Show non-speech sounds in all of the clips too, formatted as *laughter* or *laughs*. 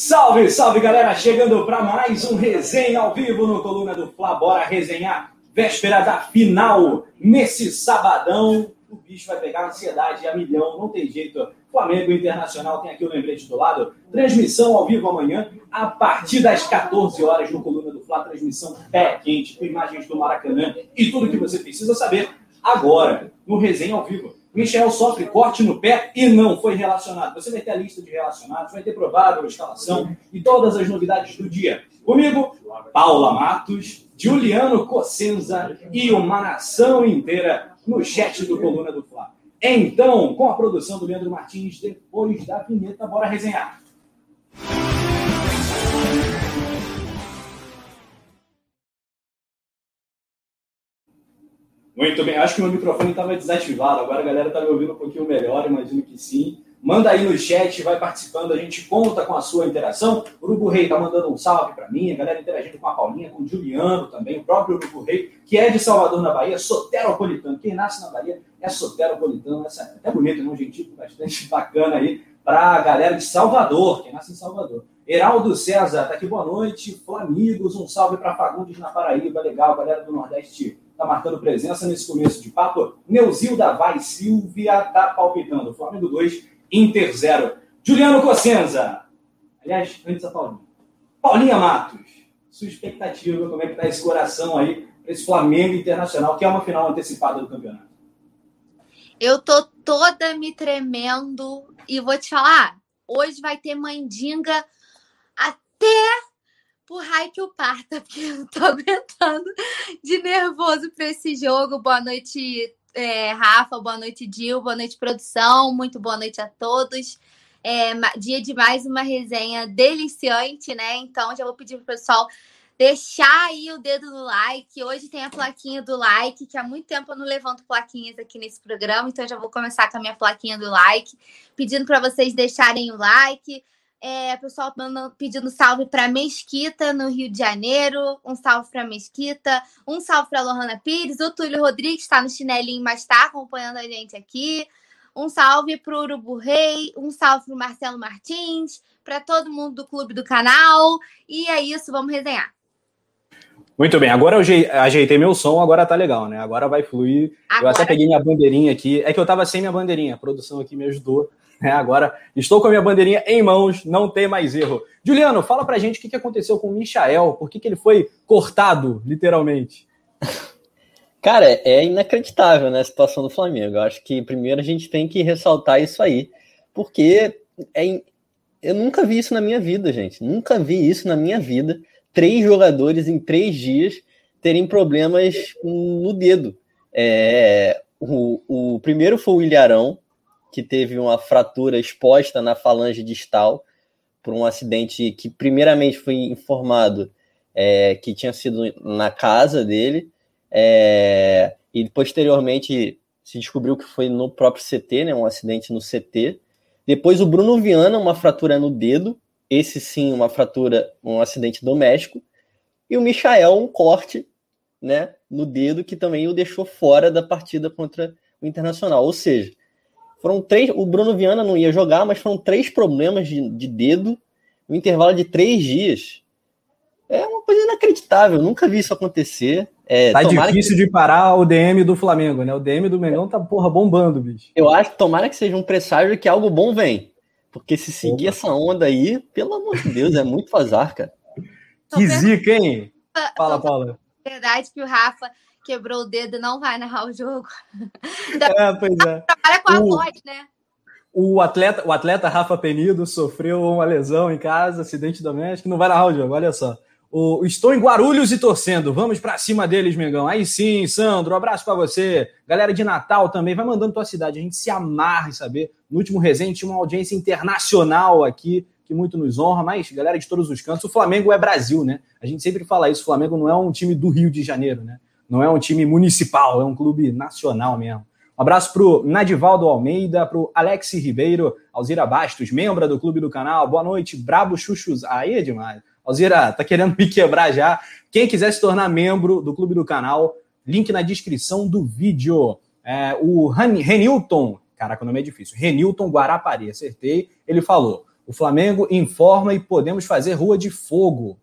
Salve, salve galera! Chegando para mais um resenha ao vivo no Coluna do Fla. Bora resenhar véspera da final nesse sabadão. O bicho vai pegar ansiedade a milhão, não tem jeito. Flamengo Internacional tem aqui o lembrete do lado. Transmissão ao vivo amanhã, a partir das 14 horas no Coluna do Fla. Transmissão pé quente, com imagens do Maracanã e tudo que você precisa saber agora no resenha ao vivo. Michel sofre corte no pé e não foi relacionado. Você vai ter a lista de relacionados, vai ter provável escalação e todas as novidades do dia. Comigo, Paula Matos, Juliano Cossenza e uma nação inteira no chat do Coluna do Fla. Então, com a produção do Leandro Martins, depois da vinheta, bora resenhar. Muito bem, acho que meu microfone estava desativado, agora a galera está me ouvindo um pouquinho melhor, imagino que sim. Manda aí no chat, vai participando, a gente conta com a sua interação. O Urubu Rei está mandando um salve para mim, a galera interagindo com a Paulinha, com o Juliano também, o próprio Urubu Rei, que é de Salvador, na Bahia, soteropolitano. Quem nasce na Bahia é soteropolitano, essa é até bonito, né? um gentil bastante *laughs* bacana aí para a galera de Salvador, quem nasce em Salvador. Heraldo César, tá aqui, boa noite. Flamigos, um salve para Fagundes na Paraíba, legal, galera do Nordeste está marcando presença nesse começo de papo. Neuzilda Vai Silvia está palpitando. Flamengo 2, Inter 0. Juliano Cossenza. Aliás, antes da Paulinha. Paulinha Matos. Sua expectativa, como é que está esse coração aí para esse Flamengo Internacional, que é uma final antecipada do campeonato? Eu tô toda me tremendo e vou te falar, hoje vai ter mandinga até por raio que o parta, *laughs* porque eu não tô aguentando de nervoso para esse jogo. Boa noite, é, Rafa, boa noite, Dil, boa noite, produção, muito boa noite a todos. É, dia de mais uma resenha deliciante, né? Então já vou pedir pro pessoal deixar aí o dedo no like. Hoje tem a plaquinha do like, que há muito tempo eu não levanto plaquinhas aqui nesse programa, então já vou começar com a minha plaquinha do like, pedindo para vocês deixarem o like é, pessoal pedindo salve para Mesquita, no Rio de Janeiro. Um salve para Mesquita. Um salve para Lohana Pires. O Túlio Rodrigues está no chinelinho, mas está acompanhando a gente aqui. Um salve para o Urubu Rei. Um salve para Marcelo Martins. Para todo mundo do clube do canal. E é isso, vamos resenhar. Muito bem, agora eu ajeitei meu som, agora tá legal, né? Agora vai fluir. Agora... Eu até peguei minha bandeirinha aqui. É que eu tava sem minha bandeirinha, a produção aqui me ajudou. É, agora estou com a minha bandeirinha em mãos, não tem mais erro. Juliano, fala pra gente o que aconteceu com o Michael, por que, que ele foi cortado, literalmente. *laughs* Cara, é inacreditável né, a situação do Flamengo. Eu acho que primeiro a gente tem que ressaltar isso aí, porque é, eu nunca vi isso na minha vida, gente. Nunca vi isso na minha vida. Três jogadores em três dias terem problemas no dedo. É, o, o primeiro foi o Ilharão, que teve uma fratura exposta na falange distal por um acidente que primeiramente foi informado é, que tinha sido na casa dele é, e posteriormente se descobriu que foi no próprio CT, né, um acidente no CT. Depois o Bruno Viana, uma fratura no dedo, esse sim, uma fratura, um acidente doméstico. E o Michael, um corte né, no dedo que também o deixou fora da partida contra o Internacional. Ou seja, foram três. O Bruno Viana não ia jogar, mas foram três problemas de, de dedo no intervalo de três dias. É uma coisa inacreditável, nunca vi isso acontecer. É, tá difícil que... de parar o DM do Flamengo, né? O DM do Mengão tá, porra, bombando, bicho. Eu acho que tomara que seja um presságio que algo bom vem. Porque se seguir Opa. essa onda aí, pelo amor de Deus, é muito azar, cara. Que zica, hein? Fala, Paula. Verdade que o Rafa quebrou o dedo e não vai narrar o jogo. *laughs* é, pois é. Trabalha com a o, voz, né? O atleta, o atleta Rafa Penido sofreu uma lesão em casa, acidente doméstico, não vai narrar o jogo, olha só. o, estou em Guarulhos e torcendo. Vamos para cima deles, Mengão. Aí sim, Sandro, um abraço para você. Galera de Natal também, vai mandando tua cidade. A gente se amarra em saber. No último resenha tinha uma audiência internacional aqui, que muito nos honra, mas galera de todos os cantos. O Flamengo é Brasil, né? A gente sempre fala isso. O Flamengo não é um time do Rio de Janeiro, né? Não é um time municipal, é um clube nacional mesmo. Um abraço pro Nadivaldo Almeida, pro Alex Ribeiro, Alzira Bastos, membro do clube do canal. Boa noite, Brabo Chuchus. Aí é demais. Alzira, tá querendo me quebrar já. Quem quiser se tornar membro do clube do canal, link na descrição do vídeo. É, o Renilton, caraca, o nome é difícil, Renilton Guarapari, acertei. Ele falou: o Flamengo informa e podemos fazer rua de fogo.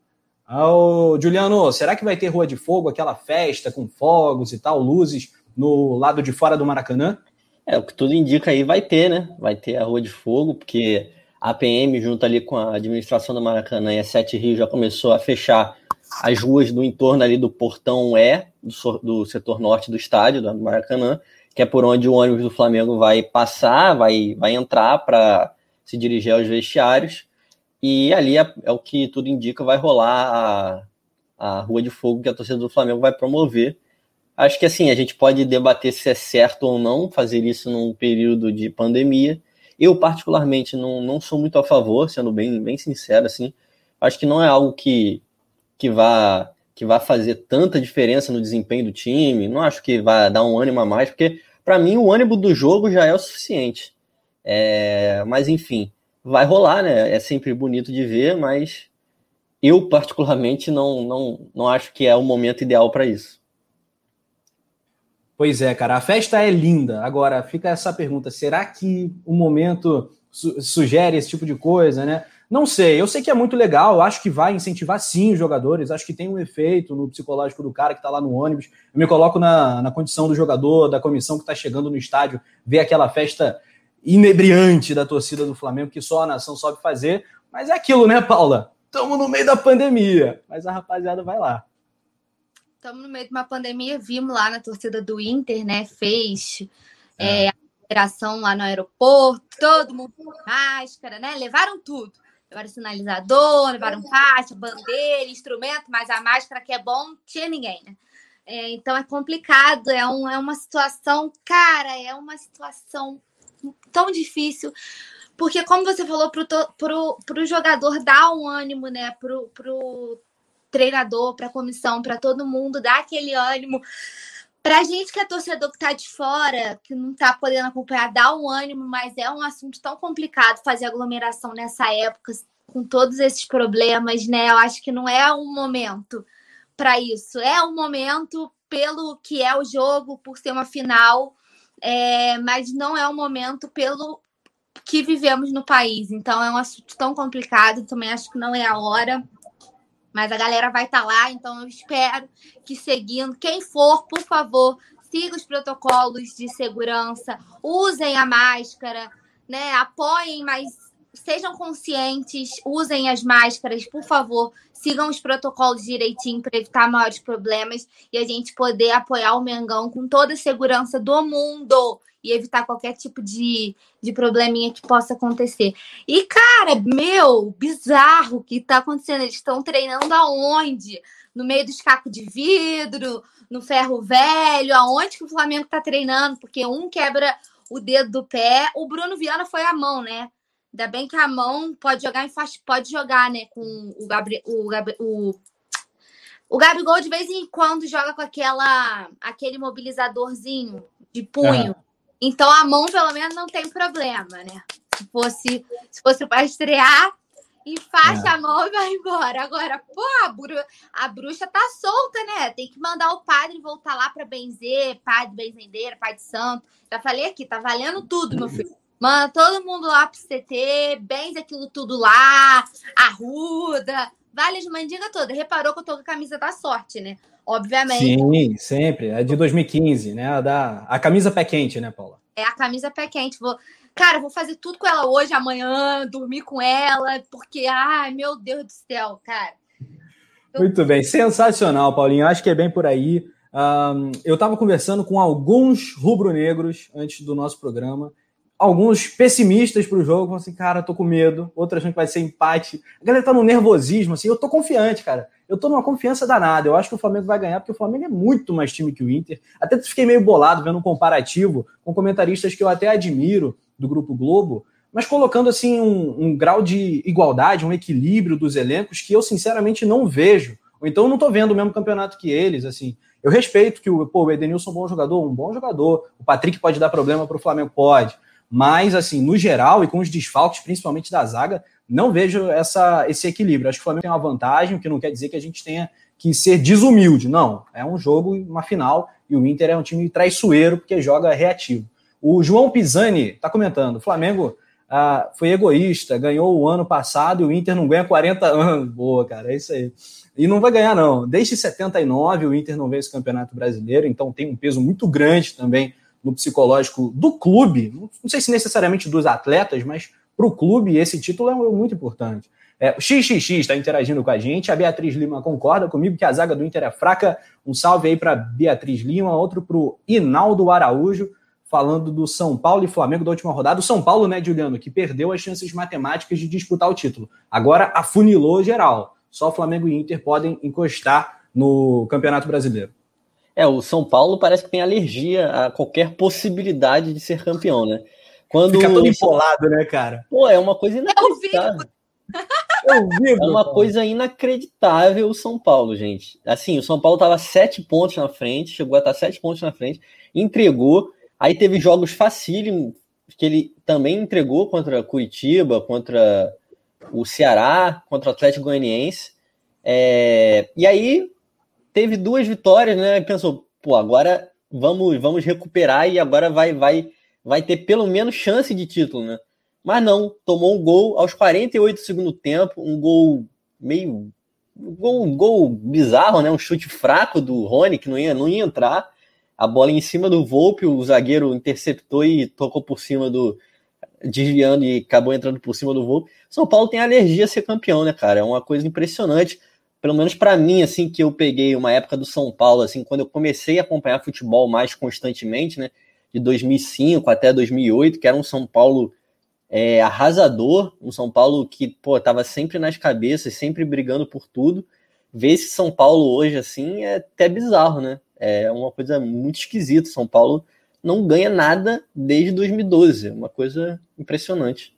Oh, Juliano, será que vai ter rua de fogo, aquela festa com fogos e tal, luzes no lado de fora do Maracanã? É, o que tudo indica aí vai ter, né? Vai ter a rua de fogo, porque a PM, junto ali com a administração do Maracanã e a Sete Rio, já começou a fechar as ruas do entorno ali do portão E, do, do setor norte do estádio, do Maracanã, que é por onde o ônibus do Flamengo vai passar, vai, vai entrar para se dirigir aos vestiários. E ali é, é, o que tudo indica, vai rolar a, a Rua de Fogo que a torcida do Flamengo vai promover. Acho que assim, a gente pode debater se é certo ou não fazer isso num período de pandemia, eu, particularmente, não, não sou muito a favor, sendo bem, bem sincero, assim. Acho que não é algo que, que vá que vá fazer tanta diferença no desempenho do time. Não acho que vai dar um ânimo a mais, porque para mim o ânimo do jogo já é o suficiente. É, mas enfim, vai rolar, né? É sempre bonito de ver, mas eu particularmente não, não, não acho que é o momento ideal para isso. Pois é, cara, a festa é linda. Agora, fica essa pergunta: será que o momento su sugere esse tipo de coisa, né? Não sei, eu sei que é muito legal, acho que vai incentivar sim os jogadores, acho que tem um efeito no psicológico do cara que tá lá no ônibus. Eu me coloco na, na condição do jogador, da comissão que tá chegando no estádio, ver aquela festa inebriante da torcida do Flamengo, que só a nação sobe fazer. Mas é aquilo, né, Paula? Estamos no meio da pandemia, mas a rapaziada vai lá estamos no meio de uma pandemia, vimos lá na torcida do Inter, né? Fez é. É, a operação lá no aeroporto, todo mundo com máscara, né? Levaram tudo. Levaram sinalizador, levaram faixa, bandeira, instrumento, mas a máscara que é bom, não tinha ninguém, né? É, então é complicado, é, um, é uma situação, cara, é uma situação tão difícil, porque como você falou, pro, pro, pro jogador dar um ânimo, né, pro, pro treinador, para a comissão, para todo mundo, dar aquele ânimo. Para a gente que é torcedor que está de fora, que não está podendo acompanhar, dá um ânimo, mas é um assunto tão complicado fazer aglomeração nessa época, com todos esses problemas, né? Eu acho que não é um momento para isso. É um momento pelo que é o jogo, por ser uma final, é, mas não é um momento pelo que vivemos no país. Então é um assunto tão complicado, também acho que não é a hora. Mas a galera vai estar tá lá, então eu espero que seguindo, quem for, por favor, siga os protocolos de segurança, usem a máscara, né? Apoiem, mas sejam conscientes, usem as máscaras, por favor, sigam os protocolos direitinho para evitar maiores problemas e a gente poder apoiar o Mengão com toda a segurança do mundo e evitar qualquer tipo de, de probleminha que possa acontecer. E, cara, meu, bizarro o que tá acontecendo. Eles estão treinando aonde? No meio dos cacos de vidro, no ferro velho, aonde que o Flamengo tá treinando? Porque um quebra o dedo do pé. O Bruno Viana foi a mão, né? Ainda bem que a mão pode jogar em faixa, pode jogar, né? Com o Gabriel. O, Gabri, o, o Gabigol de vez em quando joga com aquela aquele mobilizadorzinho de punho. Uhum. Então a mão, pelo menos, não tem problema, né? Se fosse, se fosse para estrear, enfaixa é. a mão e vai embora. Agora, pô, a, bru... a bruxa tá solta, né? Tem que mandar o padre voltar lá para benzer, padre benzendeira, pai de santo. Já falei aqui, tá valendo tudo, meu filho. Manda todo mundo lá pro CT, benze aquilo tudo lá, arruda, vale as mandingas todas. Reparou que eu tô com a camisa da sorte, né? obviamente. Sim, sempre. É de 2015, né? A, da, a camisa pé quente, né, Paula? É a camisa pé quente. Vou, cara, vou fazer tudo com ela hoje, amanhã, dormir com ela, porque, ai, meu Deus do céu, cara. Eu... Muito bem, sensacional, Paulinho. Acho que é bem por aí. Um, eu estava conversando com alguns rubro-negros antes do nosso programa alguns pessimistas para o jogo, assim, cara, tô com medo. Outros acham que vai ser empate. A galera tá no nervosismo, assim, eu tô confiante, cara. eu tô numa confiança danada. Eu acho que o Flamengo vai ganhar, porque o Flamengo é muito mais time que o Inter. Até fiquei meio bolado vendo um comparativo com comentaristas que eu até admiro do Grupo Globo, mas colocando assim um, um grau de igualdade, um equilíbrio dos elencos que eu sinceramente não vejo. Ou então não tô vendo o mesmo campeonato que eles, assim. Eu respeito que o, pô, o Edenilson é um bom jogador, um bom jogador. O Patrick pode dar problema para o Flamengo, pode. Mas, assim, no geral e com os desfalques, principalmente da zaga, não vejo essa, esse equilíbrio. Acho que o Flamengo tem uma vantagem, o que não quer dizer que a gente tenha que ser desumilde. Não, é um jogo, uma final, e o Inter é um time traiçoeiro porque joga reativo. O João Pisani está comentando: o Flamengo ah, foi egoísta, ganhou o ano passado e o Inter não ganha 40 anos. *laughs* Boa, cara, é isso aí. E não vai ganhar, não. Desde 79 o Inter não vê esse campeonato brasileiro, então tem um peso muito grande também no psicológico do clube. Não sei se necessariamente dos atletas, mas para o clube esse título é muito importante. É, o XXX está interagindo com a gente. A Beatriz Lima concorda comigo que a zaga do Inter é fraca. Um salve aí para Beatriz Lima, outro para o Inaldo Araújo, falando do São Paulo e Flamengo da última rodada. O São Paulo, né, Juliano, que perdeu as chances matemáticas de disputar o título. Agora afunilou geral. Só Flamengo e Inter podem encostar no Campeonato Brasileiro. É, o São Paulo parece que tem alergia a qualquer possibilidade de ser campeão, né? Quando Fica todo empolado, né, cara? Pô, é uma coisa inacreditável. É, é uma coisa inacreditável o São Paulo, gente. Assim, o São Paulo tava sete pontos na frente, chegou a estar sete pontos na frente, entregou. Aí teve jogos facílimos que ele também entregou contra Curitiba, contra o Ceará, contra o Atlético Goianiense. É, e aí teve duas vitórias, né? Pensou, pô, agora vamos, vamos recuperar e agora vai, vai, vai ter pelo menos chance de título, né? Mas não, tomou um gol aos 48 do segundo tempo, um gol meio. Um gol, um gol bizarro, né? Um chute fraco do Rony, que não ia, não ia entrar. A bola em cima do Volpe, o zagueiro interceptou e tocou por cima do, desviando e acabou entrando por cima do voo. São Paulo tem alergia a ser campeão, né, cara? É uma coisa impressionante. Pelo menos para mim, assim, que eu peguei uma época do São Paulo, assim, quando eu comecei a acompanhar futebol mais constantemente, né, de 2005 até 2008, que era um São Paulo é, arrasador, um São Paulo que, pô, tava sempre nas cabeças, sempre brigando por tudo. Ver esse São Paulo hoje, assim, é até bizarro, né? É uma coisa muito esquisita. São Paulo não ganha nada desde 2012. Uma coisa impressionante.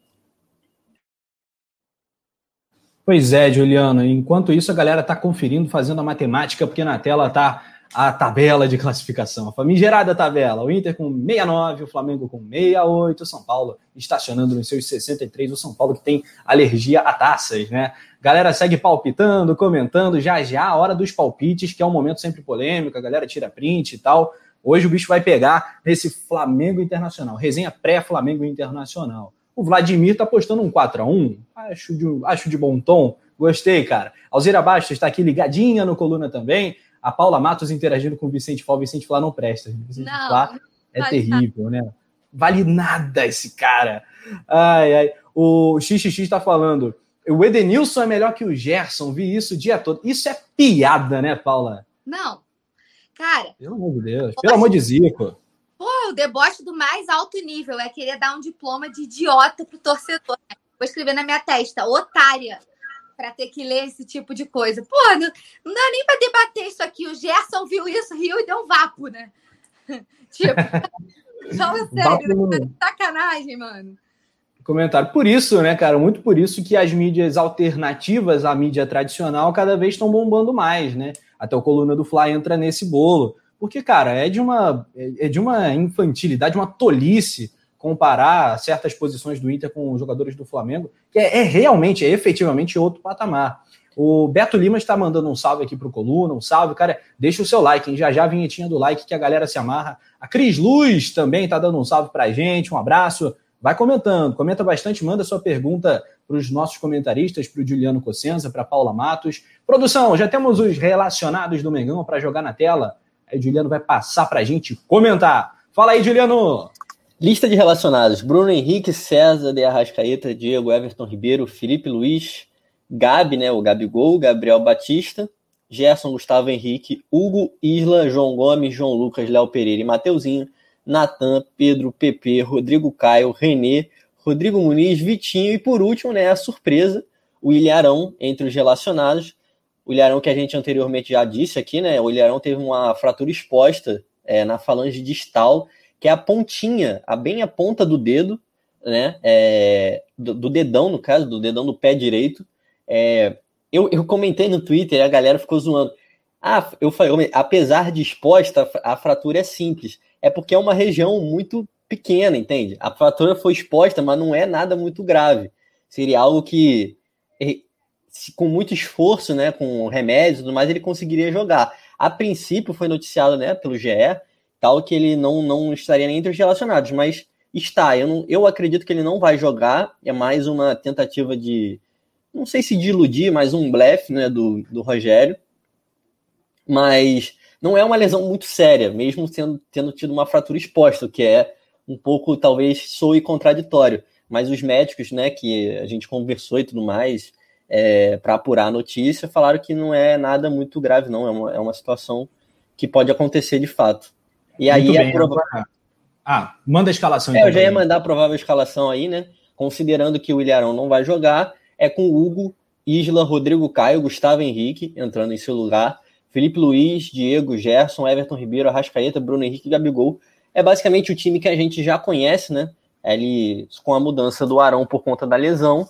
Pois é, Juliano. Enquanto isso, a galera está conferindo, fazendo a matemática, porque na tela está a tabela de classificação. A famigerada tabela. O Inter com 69, o Flamengo com 68, o São Paulo estacionando nos seus 63. O São Paulo que tem alergia a taças, né? Galera segue palpitando, comentando. Já já a hora dos palpites, que é um momento sempre polêmico. A galera tira print e tal. Hoje o bicho vai pegar nesse Flamengo Internacional, resenha pré-Flamengo Internacional. O Vladimir tá postando um 4 a 1 acho de, acho de bom tom, gostei, cara. Alzira Bastos está aqui ligadinha no coluna também. A Paula Matos interagindo com o Vicente Flá. O Vicente Flá não presta. O Vicente não, Flá é vale terrível, nada. né? Vale nada esse cara. Ai, ai. O XXX está falando. O Edenilson é melhor que o Gerson. Vi isso o dia todo. Isso é piada, né, Paula? Não, Cara. Pelo amor de Deus. Pelo amor de Zico. O deboche do mais alto nível é querer dar um diploma de idiota pro torcedor. Né? Vou escrever na minha testa, otária, para ter que ler esse tipo de coisa. Pô, não, não dá nem para debater isso aqui. O Gerson viu isso, riu e deu um vapo, né? *laughs* tipo, *laughs* fala sério, né? sacanagem, mano. Comentário. Por isso, né, cara? Muito por isso que as mídias alternativas à mídia tradicional cada vez estão bombando mais, né? Até o coluna do Fly entra nesse bolo. Porque, cara, é de uma, é de uma infantilidade, uma tolice comparar certas posições do Inter com os jogadores do Flamengo, que é, é realmente, é efetivamente outro patamar. O Beto Lima está mandando um salve aqui pro Coluna, um salve, cara. Deixa o seu like, hein? Já já a vinhetinha do like que a galera se amarra. A Cris Luz também está dando um salve pra gente, um abraço. Vai comentando, comenta bastante, manda sua pergunta para os nossos comentaristas, para o Juliano Cossenza, para Paula Matos. Produção, já temos os relacionados do Mengão para jogar na tela. Aí o Juliano vai passar para a gente comentar. Fala aí, Juliano! Lista de relacionados: Bruno Henrique, César de Arrascaeta, Diego Everton Ribeiro, Felipe Luiz, Gabi, né, o Gabigol, Gabriel Batista, Gerson Gustavo Henrique, Hugo Isla, João Gomes, João Lucas, Léo Pereira e Mateuzinho, Natan, Pedro, Pepe, Rodrigo Caio, Renê, Rodrigo Muniz, Vitinho e por último, né, a surpresa, o Ilharão entre os relacionados. O Ilharão que a gente anteriormente já disse aqui, né? O Ilharão teve uma fratura exposta é, na falange distal, que é a pontinha, a bem a ponta do dedo, né? É, do, do, dedão, no caso, do dedão do pé direito. É, eu, eu comentei no Twitter a galera ficou zoando. Ah, eu falei, apesar de exposta, a fratura é simples. É porque é uma região muito pequena, entende? A fratura foi exposta, mas não é nada muito grave. Seria algo que com muito esforço, né, com remédios e tudo mais, ele conseguiria jogar. A princípio foi noticiado, né, pelo GE, tal que ele não, não estaria nem entre os relacionados, mas está. Eu, não, eu acredito que ele não vai jogar, é mais uma tentativa de, não sei se de iludir, mas um blefe, né, do, do Rogério. Mas não é uma lesão muito séria, mesmo sendo, tendo tido uma fratura exposta, o que é um pouco, talvez, soe contraditório. Mas os médicos, né, que a gente conversou e tudo mais, é, para apurar a notícia, falaram que não é nada muito grave, não. É uma, é uma situação que pode acontecer de fato. E muito aí bem, a. Ah, manda a escalação. É, então, eu já ia mandar a provável escalação aí, né? Considerando que o Ilharão não vai jogar, é com Hugo, Isla, Rodrigo Caio, Gustavo Henrique entrando em seu lugar, Felipe Luiz, Diego, Gerson, Everton Ribeiro, Arrascaeta, Bruno Henrique e Gabigol. É basicamente o time que a gente já conhece, né? Ele, com a mudança do Arão por conta da lesão,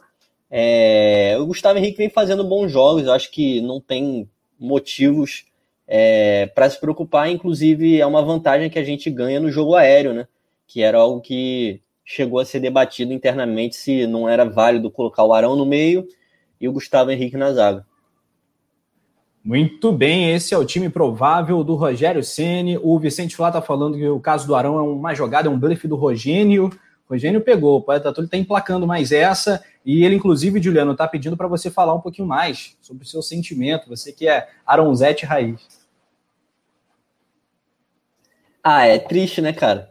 é, o Gustavo Henrique vem fazendo bons jogos, eu acho que não tem motivos é, para se preocupar, inclusive é uma vantagem que a gente ganha no jogo aéreo, né? Que era algo que chegou a ser debatido internamente se não era válido colocar o Arão no meio e o Gustavo Henrique na zaga. Muito bem, esse é o time provável do Rogério Ceni. O Vicente Flá está falando que o caso do Arão é uma jogada, é um blefe do Rogênio. O Rogênio pegou, o Poeta Túlio está emplacando mais essa. E ele, inclusive, Juliano, está pedindo para você falar um pouquinho mais sobre o seu sentimento, você que é Aronzete Raiz. Ah, é triste, né, cara?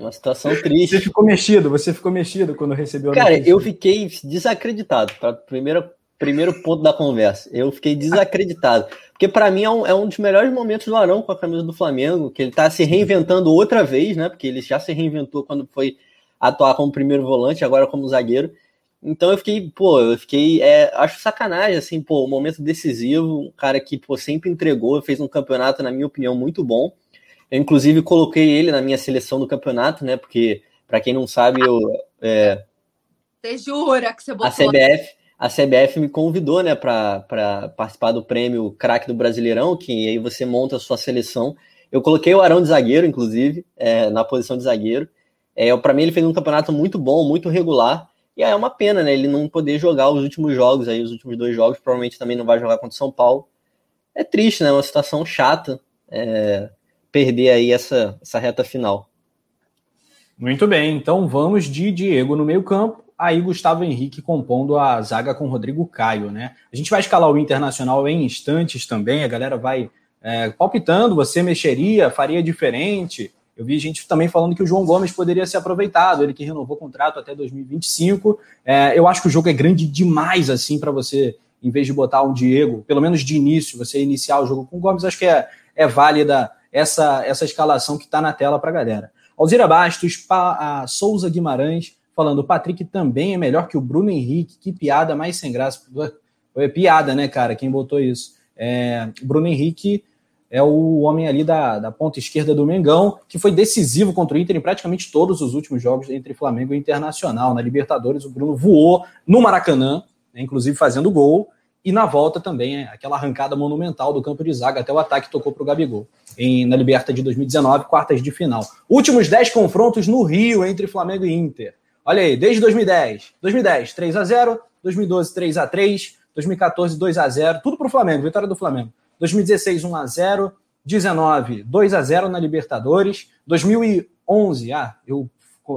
Uma situação *laughs* triste. Você ficou mexido, você ficou mexido quando recebeu a Cara, notícia. eu fiquei desacreditado, para primeiro, primeiro ponto da conversa. Eu fiquei desacreditado. Porque para mim é um, é um dos melhores momentos do Arão com a camisa do Flamengo, que ele está se reinventando outra vez, né? Porque ele já se reinventou quando foi atuar como primeiro volante, agora como zagueiro. Então eu fiquei, pô, eu fiquei, é, acho sacanagem, assim, pô, um momento decisivo, um cara que, pô, sempre entregou, fez um campeonato, na minha opinião, muito bom. Eu, inclusive, coloquei ele na minha seleção do campeonato, né, porque, para quem não sabe, eu... É, você jura que você botou... A CBF, a CBF me convidou, né, para participar do prêmio Craque do Brasileirão, que aí você monta a sua seleção. Eu coloquei o Arão de zagueiro, inclusive, é, na posição de zagueiro. É, para mim, ele fez um campeonato muito bom, muito regular, e aí é uma pena, né? Ele não poder jogar os últimos jogos, aí os últimos dois jogos, provavelmente também não vai jogar contra o São Paulo. É triste, né? Uma situação chata é, perder aí essa, essa reta final. Muito bem, então vamos de Diego no meio-campo, aí Gustavo Henrique compondo a zaga com Rodrigo Caio, né? A gente vai escalar o Internacional em instantes também, a galera vai é, palpitando, você mexeria, faria diferente, eu vi gente também falando que o João Gomes poderia ser aproveitado, ele que renovou o contrato até 2025. É, eu acho que o jogo é grande demais, assim, para você, em vez de botar um Diego, pelo menos de início, você iniciar o jogo com o Gomes, acho que é, é válida essa, essa escalação que está na tela para a galera. Alzira Bastos, pa, Souza Guimarães, falando: o Patrick também é melhor que o Bruno Henrique, que piada mais sem graça. *laughs* Foi piada, né, cara? Quem botou isso? É, Bruno Henrique é o homem ali da, da ponta esquerda do Mengão, que foi decisivo contra o Inter em praticamente todos os últimos jogos entre Flamengo e Internacional. Na Libertadores, o Bruno voou no Maracanã, né, inclusive fazendo gol, e na volta também, é, aquela arrancada monumental do campo de zaga, até o ataque tocou para o Gabigol, em, na Liberta de 2019, quartas de final. Últimos 10 confrontos no Rio entre Flamengo e Inter. Olha aí, desde 2010. 2010, 3 a 0 2012, 3 a 3 2014, 2 a 0 tudo para o Flamengo, vitória do Flamengo. 2016, 1 a 0 19, 2 a 0 na Libertadores. 2011, ah, eu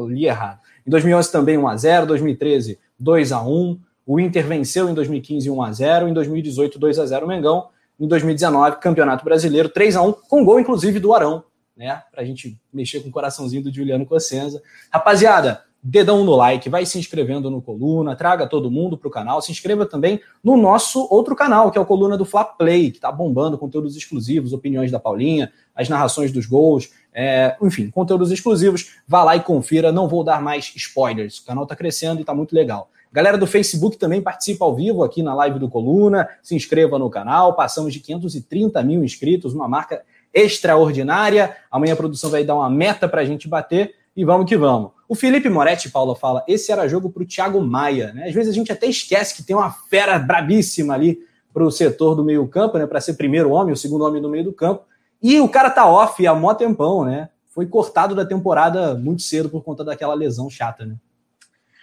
li errado. Em 2011 também 1 a 0 2013, 2 a 1 O Inter venceu em 2015 1 a 0 Em 2018, 2 a 0 Mengão. Em 2019, Campeonato Brasileiro, 3 a 1 com gol inclusive do Arão, né? Pra gente mexer com o coraçãozinho do Juliano Cossenza. Rapaziada, dedão no like, vai se inscrevendo no Coluna, traga todo mundo para o canal, se inscreva também no nosso outro canal, que é o Coluna do Fla Play, que está bombando conteúdos exclusivos, opiniões da Paulinha, as narrações dos gols, é, enfim, conteúdos exclusivos. Vá lá e confira, não vou dar mais spoilers, o canal está crescendo e está muito legal. Galera do Facebook também participa ao vivo aqui na live do Coluna. Se inscreva no canal. Passamos de 530 mil inscritos, uma marca extraordinária. Amanhã a produção vai dar uma meta para a gente bater e vamos que vamos. O Felipe Moretti, Paulo, fala: esse era jogo para o Thiago Maia. Né? Às vezes a gente até esquece que tem uma fera brabíssima ali para o setor do meio-campo, né? Para ser primeiro homem, o segundo homem no meio do campo. E o cara tá off há mó tempão, né? Foi cortado da temporada muito cedo por conta daquela lesão chata, né?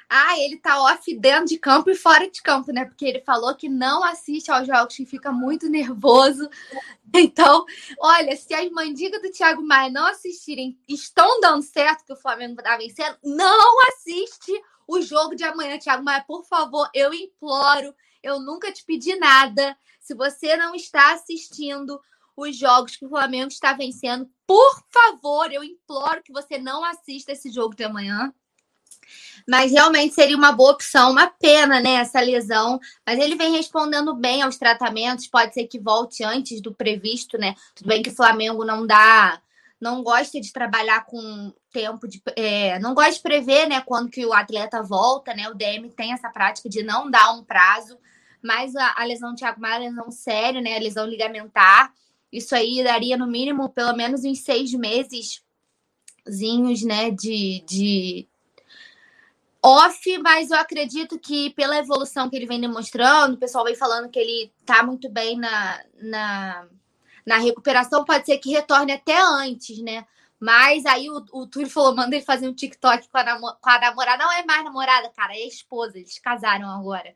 Ah, ele tá off dentro de campo e fora de campo, né? Porque ele falou que não assiste aos jogos, que fica muito nervoso. *laughs* Então, olha, se as mandigas do Thiago Maia não assistirem, estão dando certo que o Flamengo tá vencendo, não assiste o jogo de amanhã, Thiago Maia, por favor, eu imploro. Eu nunca te pedi nada. Se você não está assistindo os jogos que o Flamengo está vencendo, por favor, eu imploro que você não assista esse jogo de amanhã. Mas realmente seria uma boa opção, uma pena, né, essa lesão. Mas ele vem respondendo bem aos tratamentos, pode ser que volte antes do previsto, né? Tudo bem que o Flamengo não dá, não gosta de trabalhar com tempo de. É, não gosta de prever, né, quando que o atleta volta, né? O DM tem essa prática de não dar um prazo, mas a, a lesão do Thiago Maia é lesão séria, né? A lesão ligamentar. Isso aí daria, no mínimo, pelo menos uns seis meses né, de, de off, mas eu acredito que pela evolução que ele vem demonstrando, o pessoal vem falando que ele tá muito bem na, na, na recuperação, pode ser que retorne até antes, né? Mas aí o, o Túlio falou, manda ele fazer um TikTok com a, namo, com a namorada. Não é mais namorada, cara, é esposa, eles casaram agora.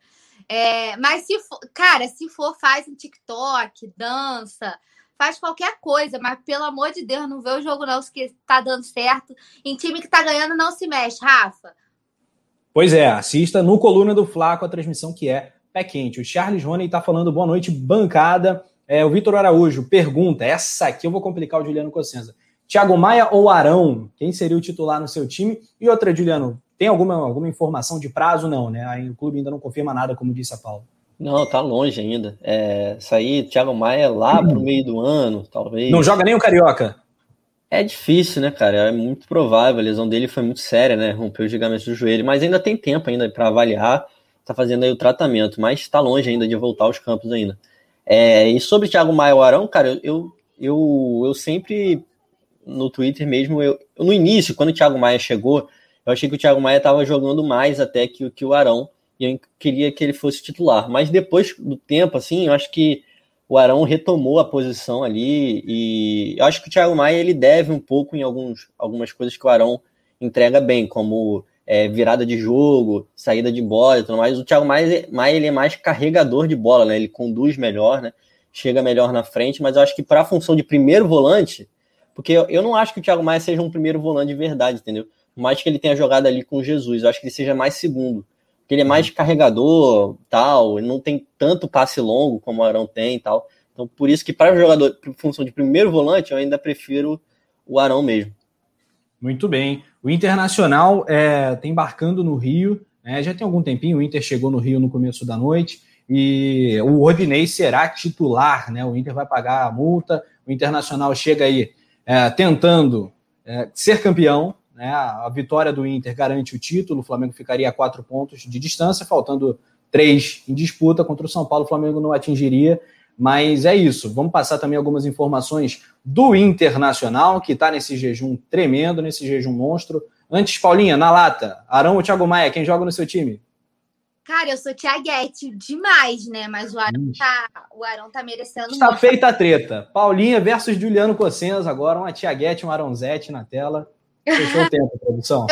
É, mas se for, cara, se for, faz um TikTok, dança, faz qualquer coisa, mas pelo amor de Deus, não vê o jogo não, que tá dando certo. Em time que tá ganhando, não se mexe, Rafa. Pois é, assista no Coluna do Flaco a transmissão que é pé quente. O Charles Rony está falando boa noite, bancada. É, o Vitor Araújo pergunta: essa aqui eu vou complicar o Juliano Cossenza. Thiago Maia ou Arão? Quem seria o titular no seu time? E outra, Juliano, tem alguma, alguma informação de prazo? Não, né? Aí o clube ainda não confirma nada, como disse a Paulo. Não, tá longe ainda. É, sair Thiago Maia lá pro meio do ano, talvez. Não joga nem o Carioca. É difícil, né, cara? É muito provável. A lesão dele foi muito séria, né? Rompeu os ligamentos do joelho, mas ainda tem tempo ainda para avaliar. Tá fazendo aí o tratamento, mas está longe ainda de voltar aos campos ainda. É, e sobre Thiago Maia o Arão, cara, eu, eu, eu sempre no Twitter mesmo, eu, no início, quando o Thiago Maia chegou, eu achei que o Thiago Maia estava jogando mais até que, que o Arão, e eu queria que ele fosse titular. Mas depois do tempo, assim, eu acho que o Arão retomou a posição ali e eu acho que o Thiago Maia ele deve um pouco em alguns, algumas coisas que o Arão entrega bem, como é, virada de jogo, saída de bola e tudo mais. O Thiago Maia, Maia ele é mais carregador de bola, né? Ele conduz melhor, né? Chega melhor na frente, mas eu acho que para a função de primeiro volante, porque eu, não acho que o Thiago Maia seja um primeiro volante de verdade, entendeu? Por mais que ele tenha jogado ali com Jesus, eu acho que ele seja mais segundo porque ele é mais carregador, tal, não tem tanto passe longo como o Arão tem e tal. Então, por isso que para o jogador, por função de primeiro volante, eu ainda prefiro o Arão mesmo. Muito bem. O Internacional está é, embarcando no Rio, né, já tem algum tempinho, o Inter chegou no Rio no começo da noite, e o Rodinei será titular, né? O Inter vai pagar a multa, o Internacional chega aí é, tentando é, ser campeão, né? A vitória do Inter garante o título, o Flamengo ficaria a quatro pontos de distância, faltando três em disputa contra o São Paulo, o Flamengo não atingiria. Mas é isso. Vamos passar também algumas informações do Internacional, que está nesse jejum tremendo, nesse jejum monstro. Antes, Paulinha, na lata, Arão ou Thiago Maia, quem joga no seu time? Cara, eu sou Tiaguete demais, né? Mas o Arão tá, o Arão tá merecendo Está feita a treta. Paulinha versus Juliano Cossenza, agora uma Tiaguete, um Arãozete na tela. Fechou o tempo, produção.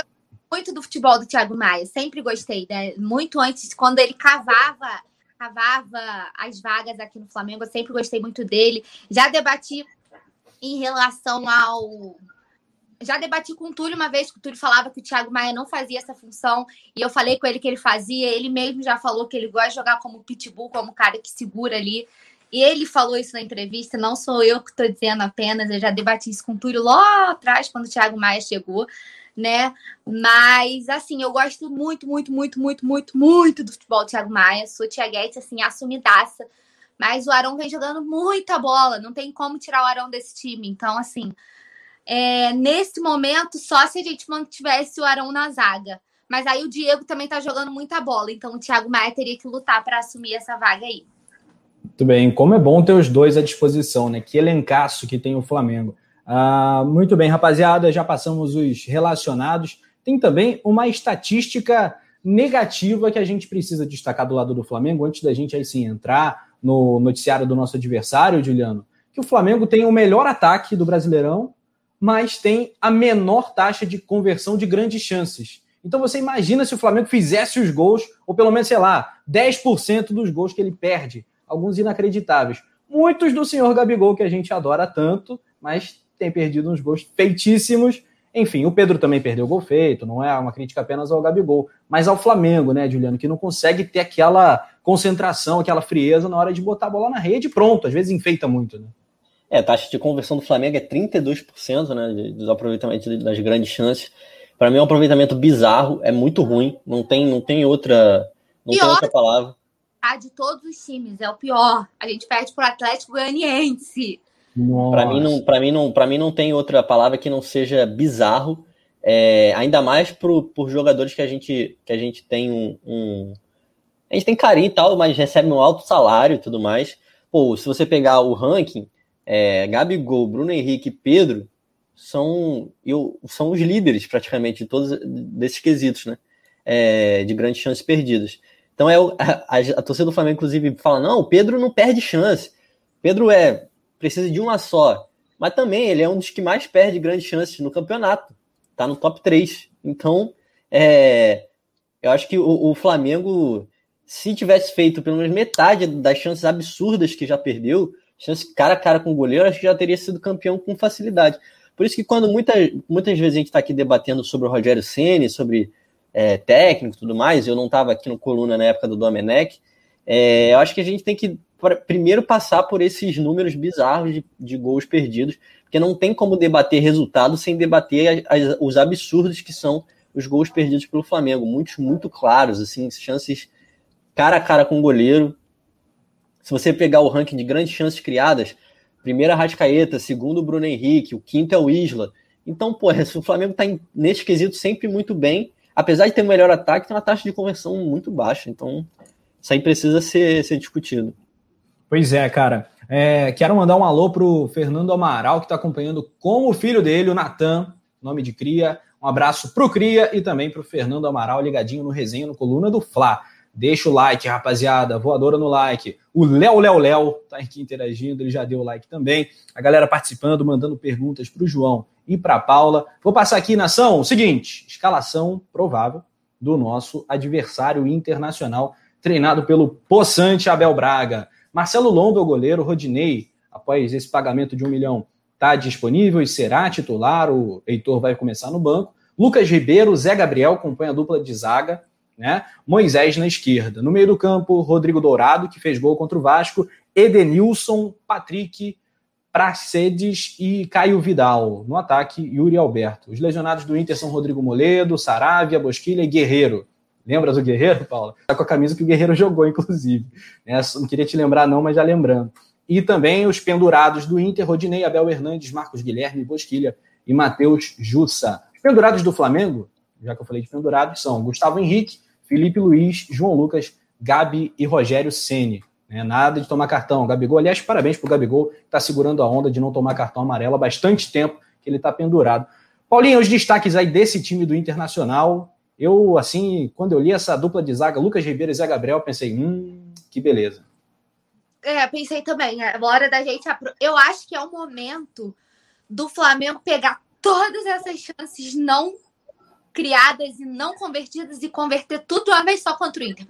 muito do futebol do Thiago Maia, sempre gostei, né? Muito antes, quando ele cavava, cavava as vagas aqui no Flamengo, eu sempre gostei muito dele. Já debati em relação ao. Já debati com o Túlio uma vez que o Túlio falava que o Thiago Maia não fazia essa função, e eu falei com ele que ele fazia. Ele mesmo já falou que ele gosta de jogar como pitbull, como cara que segura ali. E ele falou isso na entrevista, não sou eu que estou dizendo apenas, eu já debati isso com o Túlio lá atrás, quando o Thiago Maia chegou, né? Mas, assim, eu gosto muito, muito, muito, muito, muito, muito do futebol do Thiago Maia. Sou Tiaguete, assim, assumidaça. Mas o Arão vem jogando muita bola, não tem como tirar o Arão desse time. Então, assim, é, nesse momento, só se a gente mantivesse o Arão na zaga. Mas aí o Diego também tá jogando muita bola, então o Thiago Maia teria que lutar para assumir essa vaga aí. Muito bem, como é bom ter os dois à disposição, né? Que elencaço que tem o Flamengo. Ah, muito bem, rapaziada, já passamos os relacionados. Tem também uma estatística negativa que a gente precisa destacar do lado do Flamengo, antes da gente aí sim entrar no noticiário do nosso adversário, Juliano, que o Flamengo tem o melhor ataque do Brasileirão, mas tem a menor taxa de conversão de grandes chances. Então você imagina se o Flamengo fizesse os gols, ou pelo menos, sei lá, 10% dos gols que ele perde. Alguns inacreditáveis. Muitos do senhor Gabigol, que a gente adora tanto, mas tem perdido uns gols feitíssimos. Enfim, o Pedro também perdeu gol feito, não é uma crítica apenas ao Gabigol, mas ao Flamengo, né, Juliano, que não consegue ter aquela concentração, aquela frieza na hora de botar a bola na rede pronto, às vezes enfeita muito, né? É, a taxa de conversão do Flamengo é 32%, né, dos aproveitamentos das grandes chances. Para mim é um aproveitamento bizarro, é muito ruim, não tem, não tem outra, não tem outra palavra. De todos os times, é o pior. A gente perde pro Atlético Goianiense. Para mim não, para mim não, para mim não tem outra palavra que não seja bizarro. É, ainda mais pro, por jogadores que a gente que a gente tem um, um, a gente tem carinho e tal, mas recebe um alto salário e tudo mais. Pô, se você pegar o ranking, é, Gabigol, Bruno Henrique, Pedro são eu, são os líderes praticamente de todos desses quesitos, né? É, de grandes chances perdidas. Então é a, a, a torcida do Flamengo inclusive fala não, o Pedro não perde chance. Pedro é precisa de uma só. Mas também ele é um dos que mais perde grandes chances no campeonato. Tá no top 3. Então, é, eu acho que o, o, Flamengo, se tivesse feito pelo menos metade das chances absurdas que já perdeu, chance cara a cara com o goleiro, acho que já teria sido campeão com facilidade. Por isso que quando muita, muitas vezes a gente está aqui debatendo sobre o Rogério Ceni, sobre é, técnico e tudo mais, eu não estava aqui no coluna na época do Domenech, é, eu acho que a gente tem que primeiro passar por esses números bizarros de, de gols perdidos, porque não tem como debater resultado sem debater as, as, os absurdos que são os gols perdidos pelo Flamengo, muitos muito claros, assim, chances cara a cara com o goleiro. Se você pegar o ranking de grandes chances criadas, primeira Rascaeta, segundo Bruno Henrique, o quinto é o Isla. Então, pô, *laughs* o Flamengo está nesse quesito sempre muito bem, apesar de ter um melhor ataque, tem uma taxa de conversão muito baixa. Então, isso aí precisa ser, ser discutido. Pois é, cara. É, quero mandar um alô pro Fernando Amaral, que está acompanhando com o filho dele, o Natan, nome de cria. Um abraço pro Cria e também pro Fernando Amaral, ligadinho no resenha, no Coluna do Fla. Deixa o like, rapaziada. Voadora no like. O Léo Léo Léo tá aqui interagindo, ele já deu o like também. A galera participando, mandando perguntas pro João e pra Paula. Vou passar aqui, nação, seguinte: escalação provável do nosso adversário internacional, treinado pelo Poçante Abel Braga. Marcelo Lombo é o goleiro, Rodinei, após esse pagamento de um milhão, está disponível e será titular. O Heitor vai começar no banco. Lucas Ribeiro, Zé Gabriel compõe a dupla de zaga. Né? Moisés na esquerda. No meio do campo, Rodrigo Dourado, que fez gol contra o Vasco. Edenilson, Patrick, Pracedes e Caio Vidal. No ataque, Yuri Alberto. Os lesionados do Inter são Rodrigo Moledo, Saravia, Bosquilha e Guerreiro. Lembra do Guerreiro, Paula? Tá com a camisa que o Guerreiro *laughs* jogou, inclusive. Né? Não queria te lembrar, não, mas já lembrando. E também os pendurados do Inter, Rodinei, Abel Hernandes, Marcos Guilherme, Bosquilha e Matheus Jussa. Os pendurados do Flamengo, já que eu falei de pendurados, são Gustavo Henrique, Felipe Luiz, João Lucas, Gabi e Rogério Ceni. Né? Nada de tomar cartão. Gabigol, aliás, parabéns para o Gabigol, que está segurando a onda de não tomar cartão amarelo há bastante tempo que ele está pendurado. Paulinho, os destaques aí desse time do Internacional, eu, assim, quando eu li essa dupla de zaga, Lucas Ribeiro e Zé Gabriel, pensei, hum, que beleza. É, pensei também, é hora da gente. Eu acho que é o momento do Flamengo pegar todas essas chances não criadas e não convertidas e converter tudo uma vez só contra o Inter.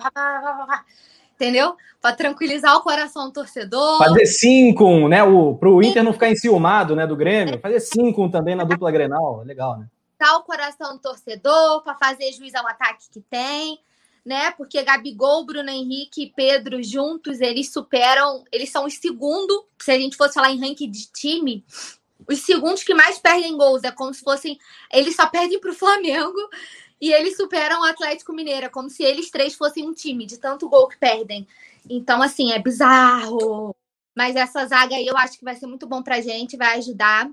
Entendeu? Para tranquilizar o coração do torcedor. Fazer 5 né? O, pro Inter não ficar enciumado, né, do Grêmio. Fazer 5 também na dupla Grenal. Legal, né? o coração do torcedor, para fazer juiz ao ataque que tem, né? Porque Gabigol, Bruno Henrique e Pedro juntos, eles superam, eles são os segundos, se a gente fosse falar em ranking de time, os segundos que mais perdem gols, é como se fossem, eles só perdem para o Flamengo e eles superam o Atlético Mineiro, é como se eles três fossem um time de tanto gol que perdem. Então, assim, é bizarro. Mas essa zaga aí eu acho que vai ser muito bom pra gente, vai ajudar.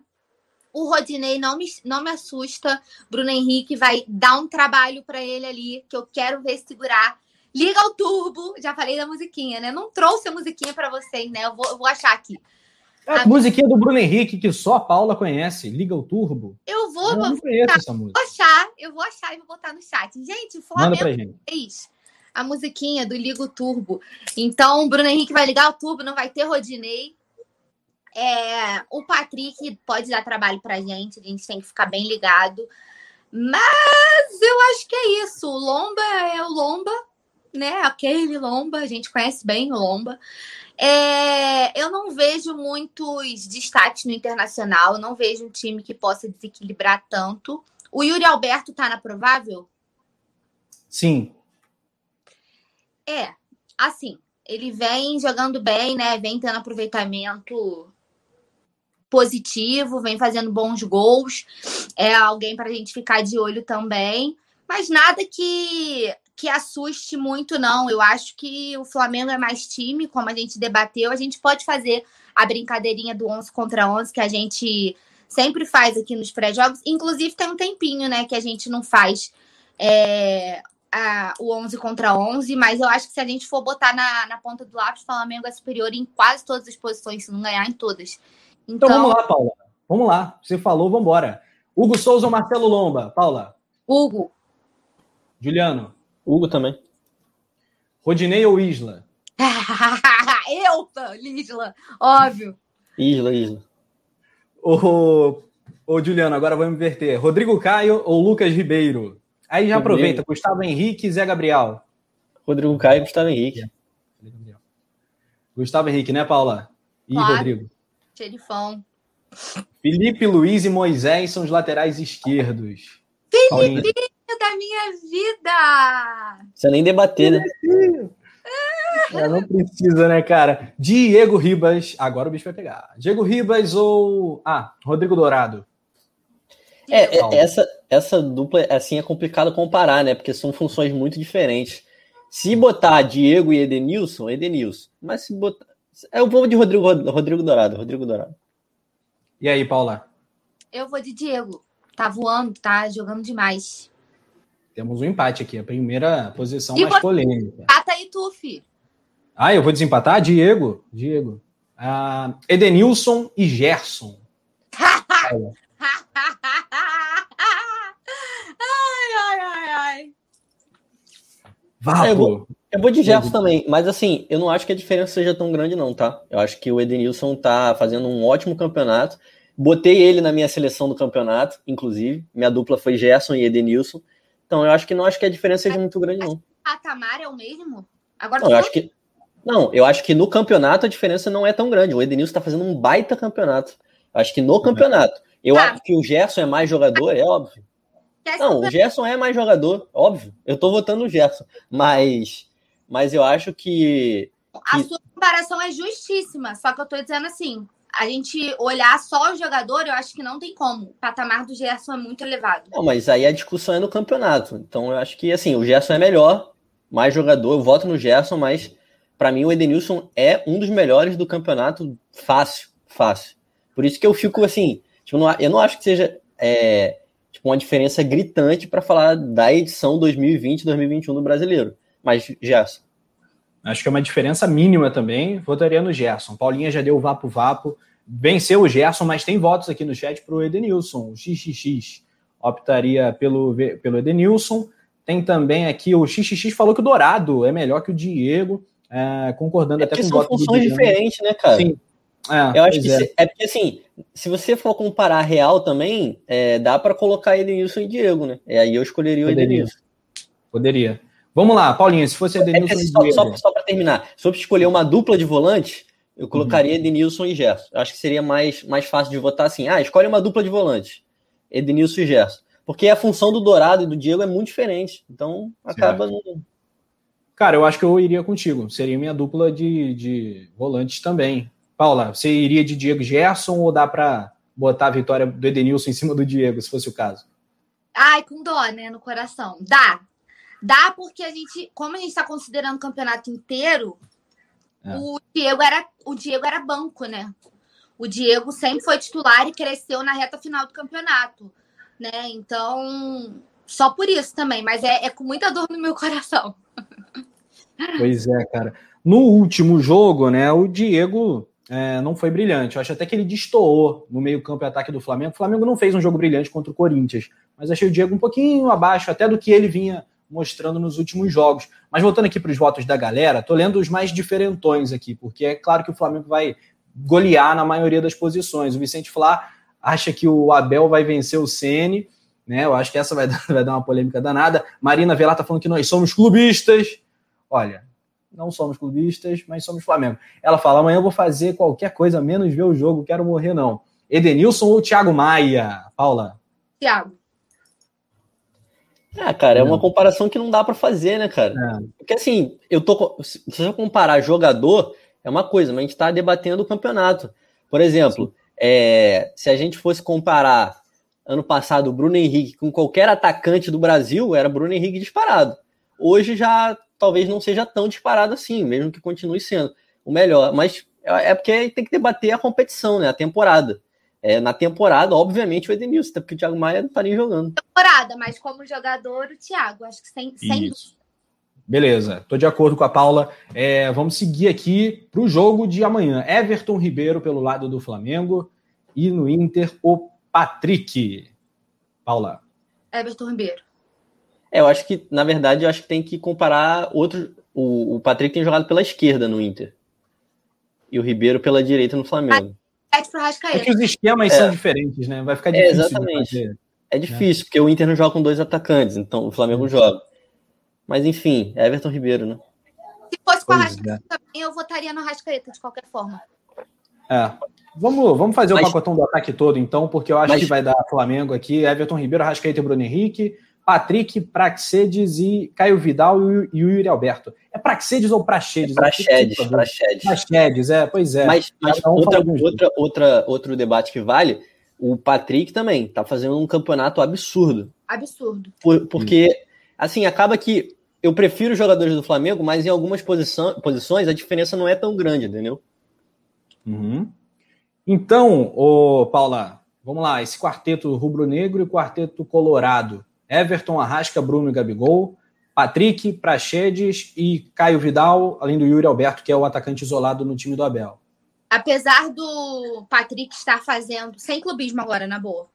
O Rodinei não me, não me assusta. Bruno Henrique vai dar um trabalho para ele ali, que eu quero ver segurar. Liga o turbo. Já falei da musiquinha, né? Não trouxe a musiquinha para vocês, né? Eu vou, eu vou achar aqui. É a musiquinha do Bruno Henrique, que só a Paula conhece. Liga o turbo. Eu vou, eu não conheço essa música. Vou achar, eu vou achar e vou botar no chat. Gente, o Flamengo fez a musiquinha do Liga o Turbo. Então, o Bruno Henrique vai ligar o turbo, não vai ter Rodinei. É, o Patrick pode dar trabalho pra gente, a gente tem que ficar bem ligado. Mas eu acho que é isso. O Lomba é o Lomba, né? Aquele Lomba, a gente conhece bem o Lomba. É, eu não vejo muitos destaques no internacional, não vejo um time que possa desequilibrar tanto. O Yuri Alberto tá na provável? Sim. É, assim, ele vem jogando bem, né? Vem tendo aproveitamento positivo, vem fazendo bons gols. É alguém para a gente ficar de olho também. Mas nada que, que assuste muito, não. Eu acho que o Flamengo é mais time, como a gente debateu. A gente pode fazer a brincadeirinha do 11 contra 11, que a gente sempre faz aqui nos pré-jogos. Inclusive, tem um tempinho, né, que a gente não faz é, a, o 11 contra 11. Mas eu acho que se a gente for botar na, na ponta do lápis, o Flamengo é superior em quase todas as posições, se não ganhar em todas. Então, então vamos lá, Paula. Vamos lá. Você falou, vamos embora. Hugo Souza ou Marcelo Lomba? Paula? Hugo. Juliano? Hugo também. Rodinei ou Isla? *laughs* Eu, Isla. Óbvio. Isla, Isla. Ô, ô, Juliano, agora vamos inverter. Rodrigo Caio ou Lucas Ribeiro? Aí já aproveita. Gustavo Henrique e Zé Gabriel. Rodrigo Caio e Gustavo Henrique. Gustavo Henrique, né, Paula? E claro. Rodrigo? Xerifão. Felipe Luiz e Moisés são os laterais esquerdos. Felipe da minha vida! Você nem debater, né? É, não precisa, né, cara? Diego Ribas. Agora o bicho vai pegar. Diego Ribas ou. Ah, Rodrigo Dourado. É, é essa, essa dupla assim é complicado comparar, né? Porque são funções muito diferentes. Se botar Diego e Edenilson, Edenilson. Mas se botar. Eu vou de Rodrigo, Rodrigo Dourado, Rodrigo Dourado. E aí, Paula? Eu vou de Diego. Tá voando, tá jogando demais. Temos um empate aqui, a primeira posição e mais polêmica. Empata aí tu, filho. Ah, eu vou desempatar? Diego. Diego. Ah, Edenilson e Gerson. ai, ai, ai, ai. Vapo. Eu vou, eu vou de Gerson também, mas assim, eu não acho que a diferença seja tão grande, não, tá? Eu acho que o Edenilson tá fazendo um ótimo campeonato. Botei ele na minha seleção do campeonato, inclusive. Minha dupla foi Gerson e Edenilson. Então eu acho que não acho que a diferença seja muito grande, não. A Tamara é o mesmo? Agora não, eu acho que Não, eu acho que no campeonato a diferença não é tão grande. O Edenilson tá fazendo um baita campeonato. Eu acho que no campeonato. Eu tá. acho que o Gerson é mais jogador, é óbvio. Não, o Gerson é mais jogador, óbvio. Eu tô votando o Gerson. Mas mas eu acho que, que. A sua comparação é justíssima, só que eu tô dizendo assim: a gente olhar só o jogador, eu acho que não tem como. O patamar do Gerson é muito elevado. Não, mas aí a discussão é no campeonato. Então eu acho que assim, o Gerson é melhor, mais jogador, eu voto no Gerson, mas para mim o Edenilson é um dos melhores do campeonato fácil, fácil. Por isso que eu fico assim, tipo, eu não acho que seja é, tipo, uma diferença gritante para falar da edição 2020-2021 do brasileiro. Mas, Gerson. Acho que é uma diferença mínima também. Votaria no Gerson. Paulinha já deu o vapo vapo. Venceu o Gerson, mas tem votos aqui no chat para o Edenilson. O XXX optaria pelo, pelo Edenilson. Tem também aqui o XXX falou que o Dourado é melhor que o Diego. É, concordando é até com o voto funções diferentes, né, cara? Sim. É, eu acho que é. Se, é. porque assim, se você for comparar real também, é, dá para colocar Edenilson e Diego, né? E aí eu escolheria o Edenilson. Poderia. Vamos lá, Paulinho, se fosse Edenilson é, só, só, só para terminar, se eu escolher uma dupla de volante, eu colocaria uhum. Edenilson e Gerson. Eu acho que seria mais, mais fácil de votar assim. Ah, escolhe uma dupla de volante. Edenilson e Gerson. Porque a função do Dourado e do Diego é muito diferente. Então, acaba no... Cara, eu acho que eu iria contigo. Seria minha dupla de, de volantes também. Paula, você iria de Diego Gerson ou dá para botar a vitória do Edenilson em cima do Diego, se fosse o caso? Ai, com dó, né, no coração. Dá, Dá porque a gente, como a gente está considerando o campeonato inteiro, é. o Diego era o Diego era banco, né? O Diego sempre foi titular e cresceu na reta final do campeonato, né? Então, só por isso também, mas é, é com muita dor no meu coração. Pois é, cara. No último jogo, né, o Diego é, não foi brilhante. Eu acho até que ele destoou no meio-campo e ataque do Flamengo. O Flamengo não fez um jogo brilhante contra o Corinthians, mas achei o Diego um pouquinho abaixo até do que ele vinha mostrando nos últimos jogos. Mas voltando aqui para os votos da galera, tô lendo os mais diferentões aqui, porque é claro que o Flamengo vai golear na maioria das posições. O Vicente Flá acha que o Abel vai vencer o Ceni, né? Eu acho que essa vai *laughs* dar, vai dar uma polêmica danada. Marina Velar tá falando que nós somos clubistas. Olha, não somos clubistas, mas somos Flamengo. Ela fala: amanhã eu vou fazer qualquer coisa, menos ver o jogo, quero morrer, não. Edenilson ou Thiago Maia? Paula? Thiago. Ah, cara, é uma comparação que não dá para fazer, né, cara? É. Porque assim, eu tô. Se você comparar jogador, é uma coisa, mas a gente tá debatendo o campeonato. Por exemplo, é, se a gente fosse comparar ano passado o Bruno Henrique com qualquer atacante do Brasil, era Bruno Henrique disparado. Hoje já talvez não seja tão disparado assim, mesmo que continue sendo o melhor. Mas é porque tem que debater a competição, né? A temporada. É, na temporada, obviamente, o Edenilson, porque o Thiago Maia não estaria jogando. Temporada, mas como jogador, o Thiago, acho que sem, sem dúvida. Beleza, tô de acordo com a Paula. É, vamos seguir aqui para o jogo de amanhã. Everton Ribeiro pelo lado do Flamengo e no Inter o Patrick. Paula. Everton Ribeiro. É, eu acho que, na verdade, eu acho que tem que comparar outros. O, o Patrick tem jogado pela esquerda no Inter. E o Ribeiro pela direita no Flamengo. É que os esquemas é. são diferentes, né? Vai ficar é, difícil. É, exatamente. É difícil, porque o Inter não joga com dois atacantes, então o Flamengo joga. Mas enfim, Everton Ribeiro, né? Se fosse com a Rascaeta é. também, eu votaria no Rascaeta, de qualquer forma. É. Vamos, vamos fazer Mas... o pacotão do ataque todo, então, porque eu acho Mas... que vai dar Flamengo aqui. Everton Ribeiro, Rascaeta e Bruno Henrique. Patrick, Praxedes e Caio Vidal e o Yuri Alberto. É Praxedes ou Praxedes? Praxedes, Praxedes. Praxedes, é, pois é. Mas, mas um outra, outra, outra, outro debate que vale, o Patrick também tá fazendo um campeonato absurdo. Absurdo. Por, porque, assim, acaba que eu prefiro os jogadores do Flamengo, mas em algumas posição, posições a diferença não é tão grande, entendeu? Uhum. Então, ô Paula, vamos lá, esse quarteto rubro-negro e quarteto colorado Everton, Arrasca, Bruno e Gabigol, Patrick, Praxedes e Caio Vidal, além do Yuri Alberto, que é o atacante isolado no time do Abel. Apesar do Patrick estar fazendo, sem clubismo agora, na boa.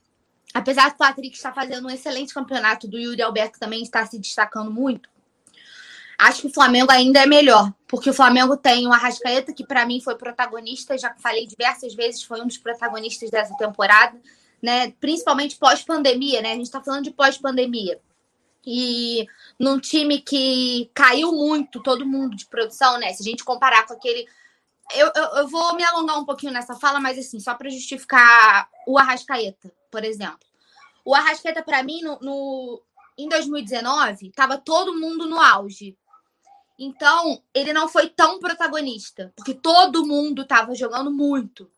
Apesar do Patrick estar fazendo um excelente campeonato, do Yuri Alberto também está se destacando muito, acho que o Flamengo ainda é melhor, porque o Flamengo tem o Arrascaeta, que para mim foi protagonista, já falei diversas vezes, foi um dos protagonistas dessa temporada né? Principalmente pós-pandemia, né? A gente está falando de pós-pandemia. E num time que caiu muito todo mundo de produção, né? Se a gente comparar com aquele. Eu, eu, eu vou me alongar um pouquinho nessa fala, mas assim, só para justificar o Arrascaeta, por exemplo. O Arrascaeta, para mim, no, no, em 2019, estava todo mundo no auge. Então, ele não foi tão protagonista, porque todo mundo estava jogando muito.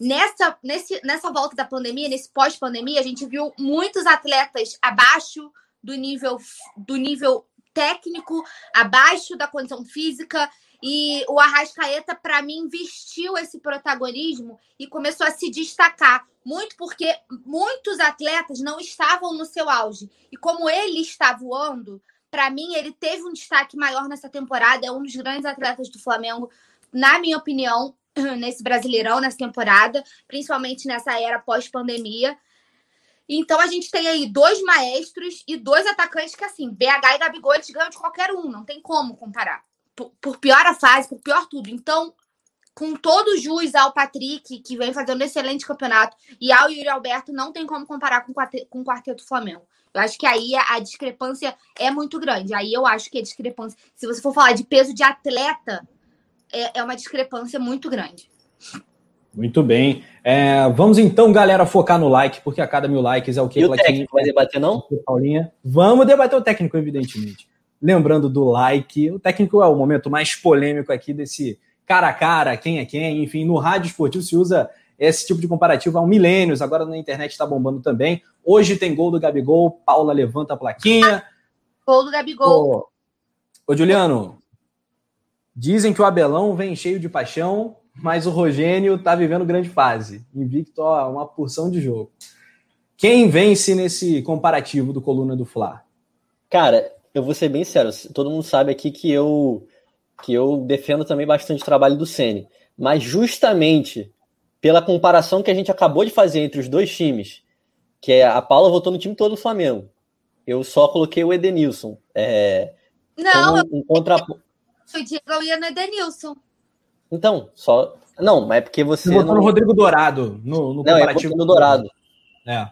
Nessa, nesse, nessa volta da pandemia, nesse pós-pandemia, a gente viu muitos atletas abaixo do nível, do nível técnico, abaixo da condição física. E o Arrascaeta, para mim, vestiu esse protagonismo e começou a se destacar. Muito porque muitos atletas não estavam no seu auge. E como ele está voando, para mim, ele teve um destaque maior nessa temporada. É um dos grandes atletas do Flamengo, na minha opinião. *clears throat* nesse Brasileirão, nessa temporada, principalmente nessa era pós-pandemia. Então a gente tem aí dois maestros e dois atacantes que, assim, BH e Gabigol, eles ganham de qualquer um, não tem como comparar. Por, por pior a fase, por pior tudo. Então, com todo o jus ao Patrick, que vem fazendo um excelente campeonato, e ao Yuri Alberto, não tem como comparar com, com o Quarteto Flamengo. Eu acho que aí a, a discrepância é muito grande. Aí eu acho que a discrepância, se você for falar de peso de atleta, é, é uma discrepância muito grande. Muito bem. É, vamos então, galera, focar no like, porque a cada mil likes é o que? E o técnico vai debater, não? Paulinha. Vamos debater o técnico, evidentemente. Lembrando do like, o técnico é o momento mais polêmico aqui desse cara a cara, quem é quem, enfim, no rádio esportivo se usa esse tipo de comparativo há um milênios, agora na internet está bombando também. Hoje tem gol do Gabigol, Paula levanta a plaquinha. Gol do Gabigol. Ô, ô Juliano, Dizem que o Abelão vem cheio de paixão. mas o Rogênio está vivendo grande fase. Invicto a uma porção de jogo. Quem vence nesse comparativo do Coluna do Fla? Cara, eu vou ser bem sério. Todo mundo sabe aqui que eu que eu defendo também bastante o trabalho do Ceni, mas justamente pela comparação que a gente acabou de fazer entre os dois times, que é a Paula votou no time todo do Flamengo. Eu só coloquei o Edenilson. É, não, um, um contra... o Diego ia no Edenilson. Então, só. Não, mas é porque você. Você votou no Rodrigo Dourado, no, no não, comparativo. no Dourado. É,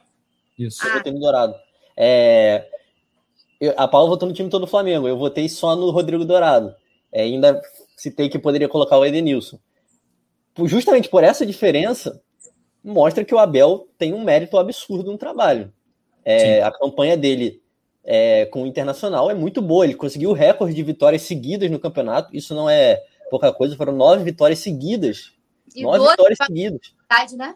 isso. Eu votei no Dourado. É... Eu, a Paula votou no time todo do Flamengo, eu votei só no Rodrigo Dourado. É, ainda citei que poderia colocar o Edenilson. Justamente por essa diferença, mostra que o Abel tem um mérito absurdo no trabalho. É, a campanha dele é, com o Internacional é muito boa. Ele conseguiu o recorde de vitórias seguidas no campeonato. Isso não é pouca coisa, foram nove vitórias seguidas. E nove vitórias seguidas. Né?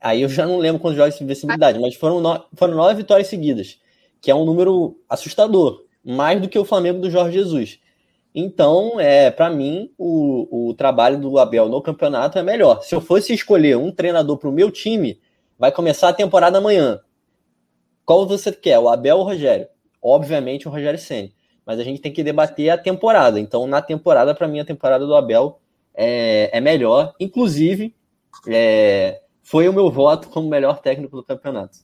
Aí eu já não lembro quantos jogos de invencibilidade, mas foram, no, foram nove vitórias seguidas, que é um número assustador, mais do que o Flamengo do Jorge Jesus. Então, é, para mim, o, o trabalho do Abel no campeonato é melhor. Se eu fosse escolher um treinador para o meu time, vai começar a temporada amanhã. Qual você quer, o Abel ou o Rogério? Obviamente o Rogério Senna. Mas a gente tem que debater a temporada. Então, na temporada, para mim, a temporada do Abel é, é melhor. Inclusive, é, foi o meu voto como melhor técnico do campeonato.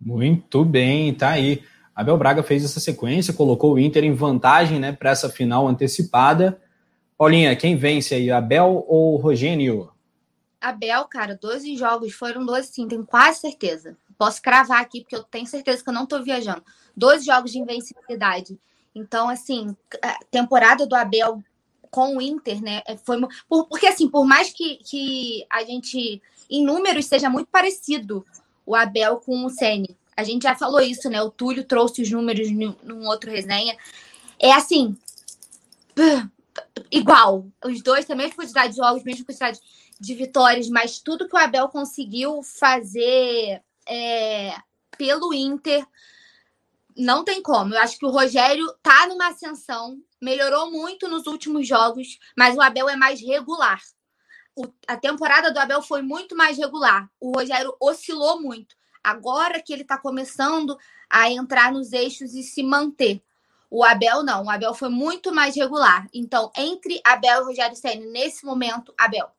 Muito bem, tá aí. Abel Braga fez essa sequência, colocou o Inter em vantagem né, para essa final antecipada. Paulinha, quem vence aí, Abel ou Rogênio? Abel, cara, 12 jogos foram 12 sim, tenho quase certeza. Posso cravar aqui, porque eu tenho certeza que eu não estou viajando. 12 jogos de invencibilidade. Então, assim, a temporada do Abel com o Inter, né? É, foi, por, porque, assim, por mais que, que a gente, em números, seja muito parecido o Abel com o Sene. A gente já falou isso, né? O Túlio trouxe os números num outro resenha. É assim, *sighs* igual. Os dois têm a mesma quantidade de jogos, mesma quantidade de vitórias, mas tudo que o Abel conseguiu fazer é, pelo Inter não tem como. Eu acho que o Rogério tá numa ascensão, melhorou muito nos últimos jogos, mas o Abel é mais regular. O, a temporada do Abel foi muito mais regular. O Rogério oscilou muito. Agora que ele está começando a entrar nos eixos e se manter. O Abel não. O Abel foi muito mais regular. Então, entre Abel e Rogério Senna, nesse momento, Abel.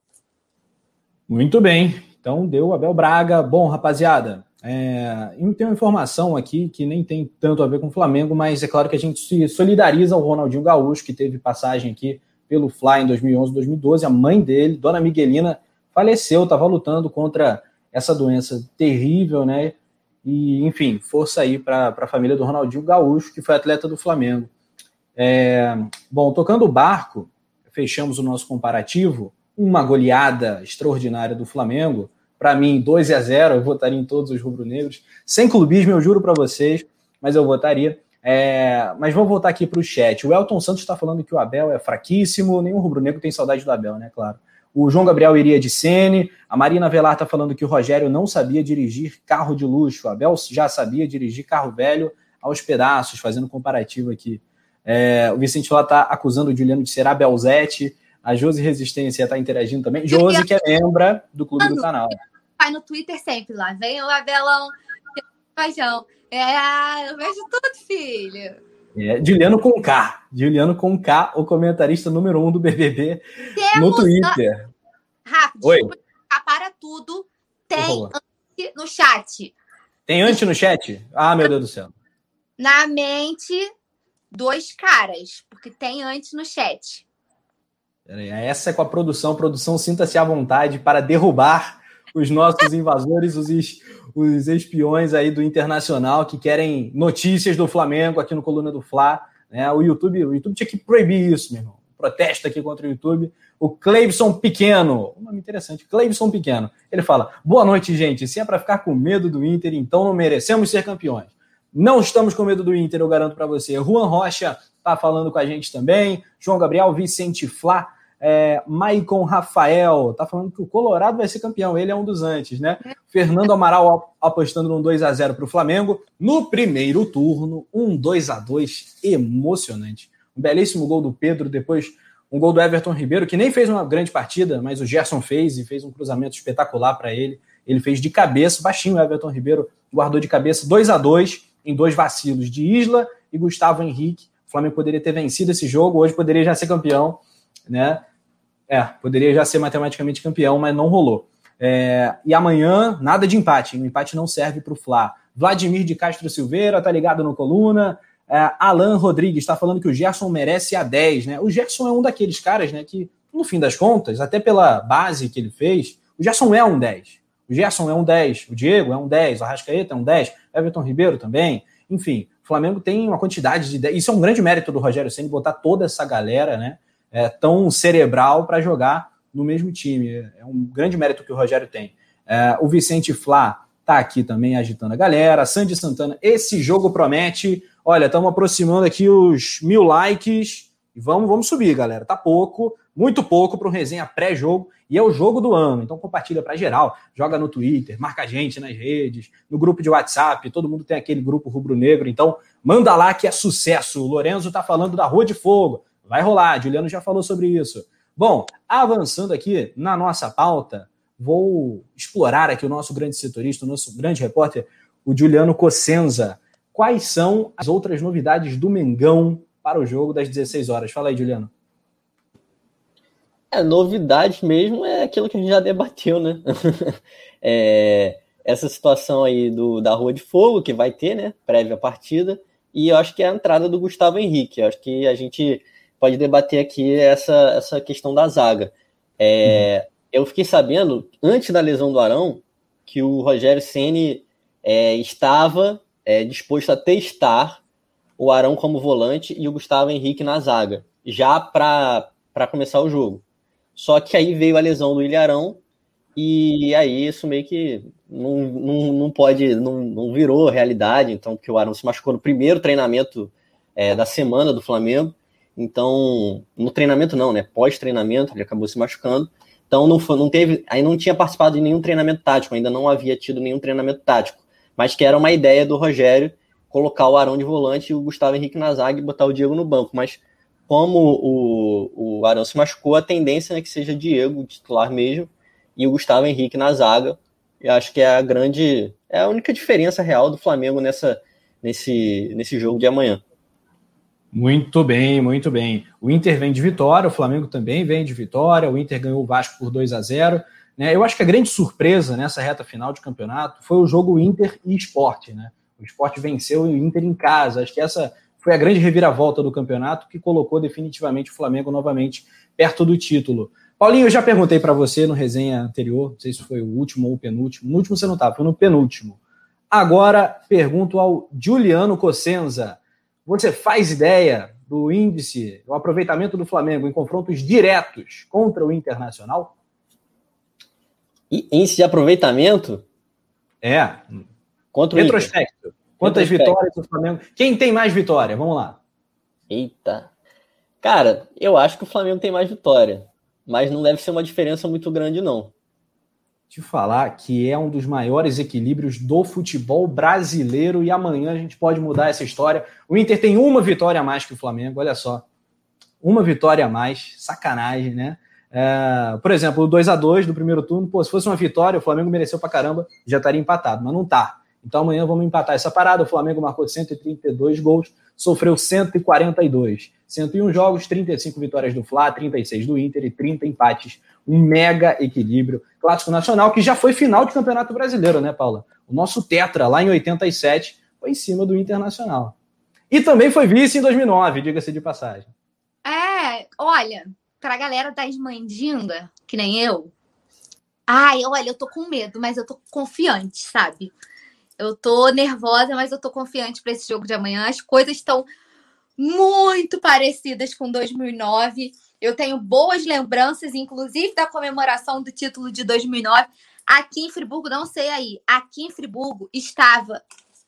Muito bem. Então, deu Abel Braga. Bom, rapaziada, é, tem uma informação aqui que nem tem tanto a ver com o Flamengo, mas é claro que a gente se solidariza ao Ronaldinho Gaúcho, que teve passagem aqui pelo Fly em 2011, 2012. A mãe dele, Dona Miguelina, faleceu, estava lutando contra essa doença terrível, né? E, enfim, força aí para a família do Ronaldinho Gaúcho, que foi atleta do Flamengo. É, bom, tocando o barco, fechamos o nosso comparativo. Uma goleada extraordinária do Flamengo para mim, 2 a 0 eu votaria em todos os rubro-negros. Sem clubismo, eu juro para vocês, mas eu votaria. É, mas vamos voltar aqui para o chat. O Elton Santos está falando que o Abel é fraquíssimo, nenhum rubro-negro tem saudade do Abel, né? Claro. O João Gabriel iria de Sene. A Marina Velar está falando que o Rogério não sabia dirigir carro de luxo. O Abel já sabia dirigir carro velho aos pedaços, fazendo comparativo aqui. É, o Vicente lá está acusando o Juliano de ser Abelzete. A Josi Resistência está interagindo também. Josi, que é membra do clube do canal pai no Twitter sempre lá. Vem o Abelão, paixão. É, eu vejo tudo, filho. É, Juliano com K. Juliano com K, o comentarista número um do BBB Temos no Twitter. Rápido, Oi. para tudo. Tem antes no chat. Tem antes no chat? Ah, meu Deus do céu. Na mente, dois caras, porque tem antes no chat. Essa é com a produção. Produção, sinta-se à vontade para derrubar os nossos *laughs* invasores, os, os espiões aí do Internacional que querem notícias do Flamengo aqui no Coluna do Fla. Né? O YouTube, o YouTube tinha que proibir isso, meu irmão. Protesto aqui contra o YouTube. O Cleibson Pequeno, um nome interessante, Cleibson Pequeno. Ele fala: Boa noite, gente. Se é para ficar com medo do Inter, então não merecemos ser campeões. Não estamos com medo do Inter, eu garanto para você. Juan Rocha tá falando com a gente também. João Gabriel, Vicente Flá. É, Maicon Rafael tá falando que o Colorado vai ser campeão, ele é um dos antes, né? Fernando Amaral apostando num 2 a 0 para o Flamengo no primeiro turno, um 2 a 2 emocionante. Um belíssimo gol do Pedro, depois Um gol do Everton Ribeiro, que nem fez uma grande partida, mas o Gerson fez e fez um cruzamento espetacular para ele. Ele fez de cabeça, baixinho o Everton Ribeiro guardou de cabeça 2 a 2 em dois vacilos de Isla e Gustavo Henrique. O Flamengo poderia ter vencido esse jogo, hoje poderia já ser campeão, né? É, poderia já ser matematicamente campeão, mas não rolou. É, e amanhã, nada de empate. O empate não serve para o Fla. Vladimir de Castro Silveira, tá ligado no coluna. É, Alan Rodrigues está falando que o Gerson merece a 10, né? O Gerson é um daqueles caras, né, que, no fim das contas, até pela base que ele fez, o Gerson é um 10. O Gerson é um 10, o Diego é um 10, o Arrascaeta é um 10, Everton Ribeiro também. Enfim, o Flamengo tem uma quantidade de 10. Isso é um grande mérito do Rogério Senna, botar toda essa galera, né, é, tão cerebral para jogar no mesmo time. É um grande mérito que o Rogério tem. É, o Vicente Flá tá aqui também agitando a galera. Sandy Santana, esse jogo promete. Olha, estamos aproximando aqui os mil likes. E vamos, vamos subir, galera. Tá pouco, muito pouco para um resenha pré-jogo. E é o jogo do ano. Então compartilha para geral. Joga no Twitter, marca a gente nas redes, no grupo de WhatsApp. Todo mundo tem aquele grupo rubro-negro. Então manda lá que é sucesso. O Lorenzo tá falando da Rua de Fogo. Vai rolar. Juliano já falou sobre isso. Bom, avançando aqui na nossa pauta, vou explorar aqui o nosso grande setorista, o nosso grande repórter, o Juliano Cossenza. Quais são as outras novidades do Mengão para o jogo das 16 horas? Fala aí, Juliano. É, novidade mesmo é aquilo que a gente já debateu, né? *laughs* é, essa situação aí do, da Rua de Fogo, que vai ter, né? Prévia partida. E eu acho que é a entrada do Gustavo Henrique. Eu acho que a gente pode debater aqui essa, essa questão da zaga. É, uhum. Eu fiquei sabendo, antes da lesão do Arão, que o Rogério Ceni é, estava é, disposto a testar o Arão como volante e o Gustavo Henrique na zaga, já para começar o jogo. Só que aí veio a lesão do Ilharão e aí isso meio que não, não, não pode, não, não virou realidade, então que o Arão se machucou no primeiro treinamento é, da semana do Flamengo então, no treinamento não, né? Pós-treinamento, ele acabou se machucando. Então não, foi, não teve, aí não tinha participado de nenhum treinamento tático, ainda não havia tido nenhum treinamento tático, mas que era uma ideia do Rogério colocar o Arão de volante e o Gustavo Henrique na zaga e botar o Diego no banco. Mas como o, o Arão se machucou, a tendência é que seja Diego titular mesmo e o Gustavo Henrique na zaga. Eu acho que é a grande, é a única diferença real do Flamengo nessa, nesse, nesse jogo de amanhã. Muito bem, muito bem. O Inter vem de vitória, o Flamengo também vem de vitória, o Inter ganhou o Vasco por 2 a 0 né? Eu acho que a grande surpresa nessa reta final de campeonato foi o jogo Inter e Esporte. Né? O Esporte venceu o Inter em casa. Acho que essa foi a grande reviravolta do campeonato que colocou definitivamente o Flamengo novamente perto do título. Paulinho, eu já perguntei para você no resenha anterior, não sei se foi o último ou o penúltimo. No último você não estava, foi no penúltimo. Agora pergunto ao Juliano Cossenza. Você faz ideia do índice, do aproveitamento do Flamengo em confrontos diretos contra o Internacional? E índice de aproveitamento? É. Contra o Retrospecto. Inter. Quantas Retrospecto. vitórias do Flamengo? Quem tem mais vitória? Vamos lá. Eita. Cara, eu acho que o Flamengo tem mais vitória. Mas não deve ser uma diferença muito grande, não te falar que é um dos maiores equilíbrios do futebol brasileiro e amanhã a gente pode mudar essa história. O Inter tem uma vitória a mais que o Flamengo, olha só. Uma vitória a mais, sacanagem, né? É, por exemplo, o 2 a 2 do primeiro turno, pô, se fosse uma vitória, o Flamengo mereceu pra caramba, já estaria empatado, mas não tá. Então amanhã vamos empatar essa parada. O Flamengo marcou 132 gols, sofreu 142. 101 jogos, 35 vitórias do Fla, 36 do Inter e 30 empates. Um mega equilíbrio. Clássico Nacional, que já foi final de Campeonato Brasileiro, né, Paula? O nosso Tetra, lá em 87, foi em cima do Internacional. E também foi vice em 2009, diga-se de passagem. É, olha, pra galera das mandinga, que nem eu, ai, olha, eu tô com medo, mas eu tô confiante, sabe? Eu tô nervosa, mas eu tô confiante para esse jogo de amanhã. As coisas estão muito parecidas com 2009. Eu tenho boas lembranças, inclusive da comemoração do título de 2009. Aqui em Friburgo, não sei aí, aqui em Friburgo estava.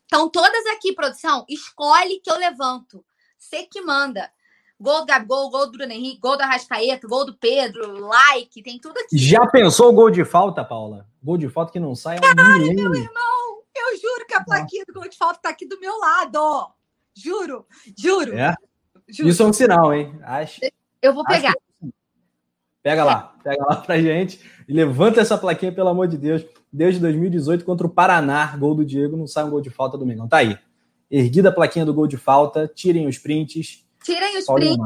Estão todas aqui, produção. Escolhe que eu levanto. Você que manda. Gol do Gabigol, gol do Bruno Henrique, gol do Arrascaeta, gol do Pedro, like, tem tudo aqui. Já pensou o gol de falta, Paula? Gol de falta que não sai é um Caralho, meu irmão! Eu juro que a plaquinha do gol de falta tá aqui do meu lado. Juro, juro. É? Juro. Isso é um sinal, hein? Acho, eu vou pegar. É Pega lá, pega lá pra gente e levanta essa plaquinha, pelo amor de Deus. Desde 2018 contra o Paraná, gol do Diego, não sai um gol de falta do Mengão. Tá aí. Erguida a plaquinha do gol de falta, tirem os prints. Tirem os prints.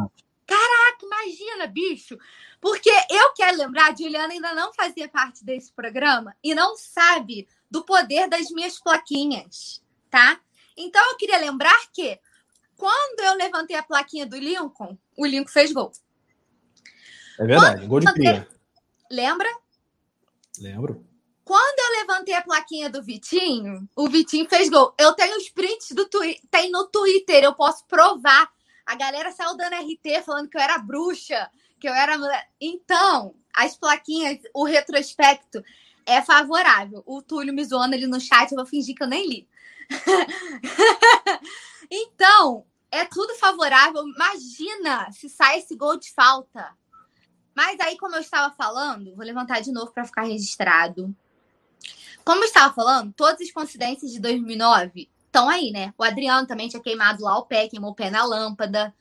Caraca, imagina, bicho. Porque eu quero lembrar, a Juliana ainda não fazia parte desse programa e não sabe do poder das minhas plaquinhas, tá? Então eu queria lembrar que quando eu levantei a plaquinha do Lincoln, o Lincoln fez gol. É verdade, gol de cria. Lembra? Lembro. Quando eu levantei a plaquinha do Vitinho, o Vitinho fez gol. Eu tenho os prints do Twitter, tem no Twitter, eu posso provar. A galera saiu dando RT falando que eu era bruxa, que eu era. Então, as plaquinhas, o retrospecto é favorável. O Túlio me zoando ali no chat, eu vou fingir que eu nem li. *laughs* então, é tudo favorável. Imagina se sai esse gol de falta. Mas aí, como eu estava falando, vou levantar de novo para ficar registrado. Como eu estava falando, todas as coincidências de 2009 estão aí, né? O Adriano também tinha queimado lá o pé, queimou o pé na lâmpada.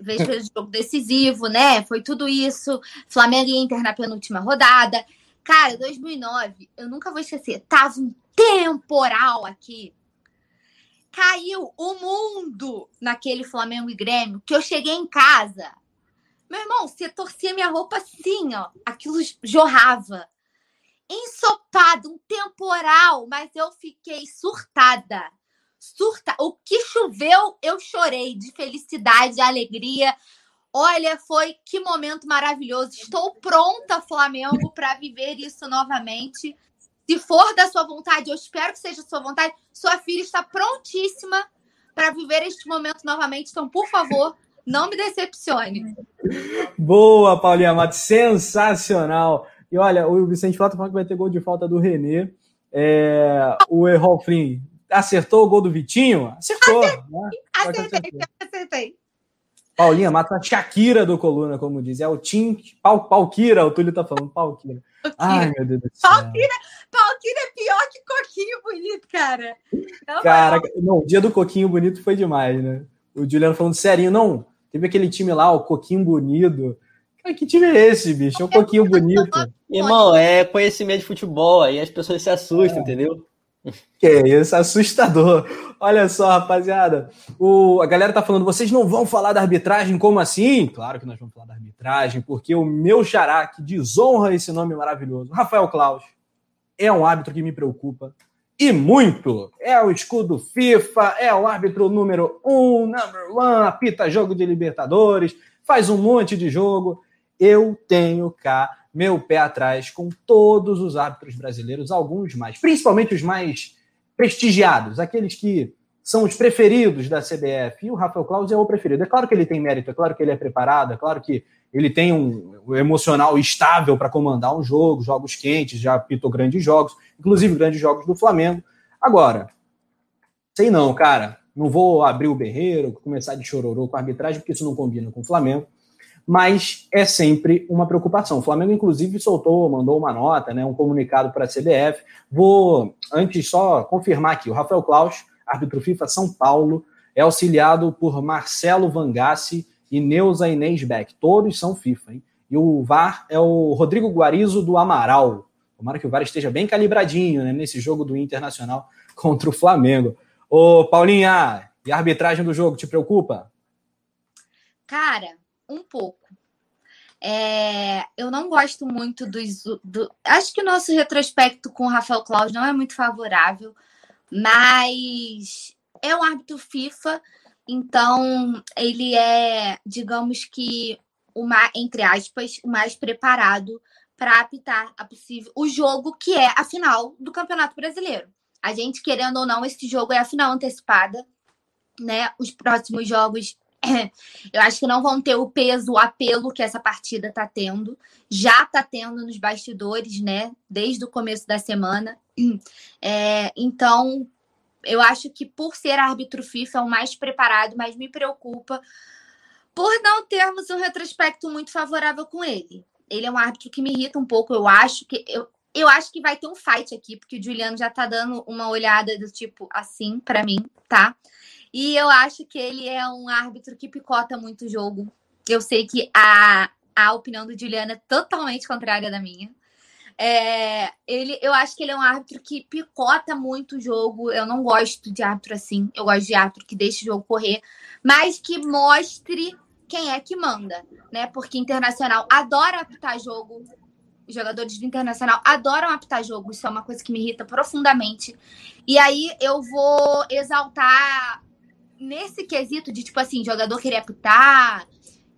Vejo o jogo decisivo, né? Foi tudo isso. Flamengo e Inter na penúltima rodada. Cara, 2009, eu nunca vou esquecer. Tava um temporal aqui. Caiu o mundo naquele Flamengo e Grêmio que eu cheguei em casa. Meu irmão, você torcia minha roupa assim, ó. Aquilo jorrava. Ensopado, um temporal, mas eu fiquei surtada. Surta. O que choveu, eu chorei de felicidade, de alegria. Olha, foi que momento maravilhoso. Estou pronta, Flamengo, para viver isso novamente. Se for da sua vontade, eu espero que seja da sua vontade. Sua filha está prontíssima para viver este momento novamente. Então, por favor, não me decepcione. Boa, Paulinha Matos. Sensacional. E olha, o Vicente Flávio tá falando que vai ter gol de falta do Renê. É, o Errol Flynn acertou o gol do Vitinho? Acertou. Acertei, né? acertei, acertei. Paulinha mata a Shakira do Coluna, como diz. É o Tim Pau, Palquira, o Túlio tá falando, Palquira. Ai, meu Deus do céu. Palquira, Palquira é pior que Coquinho Bonito, cara. Não, cara, não, o dia do Coquinho Bonito foi demais, né? O Juliano falando serinho, não, teve aquele time lá, o Coquinho Bonito. Cara, que time é esse, bicho? É um Coquinho Bonito. Irmão, é conhecimento de futebol, aí as pessoas se assustam, é. entendeu? Que isso, assustador. Olha só, rapaziada. O, a galera tá falando, vocês não vão falar da arbitragem, como assim? Claro que nós vamos falar da arbitragem, porque o meu xará, que desonra esse nome maravilhoso, Rafael Klaus, é um árbitro que me preocupa. E muito. É o escudo FIFA, é o árbitro número um, number one, apita jogo de Libertadores, faz um monte de jogo. Eu tenho cá meu pé atrás com todos os árbitros brasileiros, alguns mais, principalmente os mais prestigiados, aqueles que são os preferidos da CBF. E o Rafael Claus é o preferido. É claro que ele tem mérito, é claro que ele é preparado, é claro que ele tem um, emocional estável para comandar um jogo, jogos quentes, já apitou grandes jogos, inclusive grandes jogos do Flamengo. Agora, sei não, cara. Não vou abrir o berreiro, começar de chororô com a arbitragem, porque isso não combina com o Flamengo mas é sempre uma preocupação. O Flamengo, inclusive, soltou, mandou uma nota, né, um comunicado para a CBF. Vou, antes, só confirmar aqui: o Rafael Klaus, árbitro FIFA São Paulo, é auxiliado por Marcelo Vangassi e Neuza Inês Beck. Todos são FIFA, hein? E o VAR é o Rodrigo Guarizo do Amaral. Tomara que o VAR esteja bem calibradinho né, nesse jogo do Internacional contra o Flamengo. Ô, Paulinha, e a arbitragem do jogo te preocupa? Cara, um pouco. É, eu não gosto muito dos. Do, acho que o nosso retrospecto com o Rafael Claus não é muito favorável, mas é um árbitro FIFA, então ele é, digamos que, uma, entre aspas, o mais preparado para apitar a possível, o jogo que é a final do Campeonato Brasileiro. A gente, querendo ou não, esse jogo é a final antecipada, né? Os próximos jogos eu acho que não vão ter o peso, o apelo que essa partida está tendo. Já está tendo nos bastidores, né? Desde o começo da semana. É, então, eu acho que por ser árbitro FIFA é o mais preparado, mas me preocupa por não termos um retrospecto muito favorável com ele. Ele é um árbitro que me irrita um pouco. Eu acho que eu, eu acho que vai ter um fight aqui, porque o Juliano já tá dando uma olhada do tipo assim para mim, tá? E eu acho que ele é um árbitro que picota muito o jogo. Eu sei que a, a opinião do Juliano é totalmente contrária da minha. É, ele, eu acho que ele é um árbitro que picota muito o jogo. Eu não gosto de árbitro assim. Eu gosto de árbitro que deixa o jogo correr, mas que mostre quem é que manda, né? Porque internacional adora apitar jogo. Os jogadores do internacional adoram apitar jogo. Isso é uma coisa que me irrita profundamente. E aí eu vou exaltar nesse quesito de tipo assim, jogador querer apitar,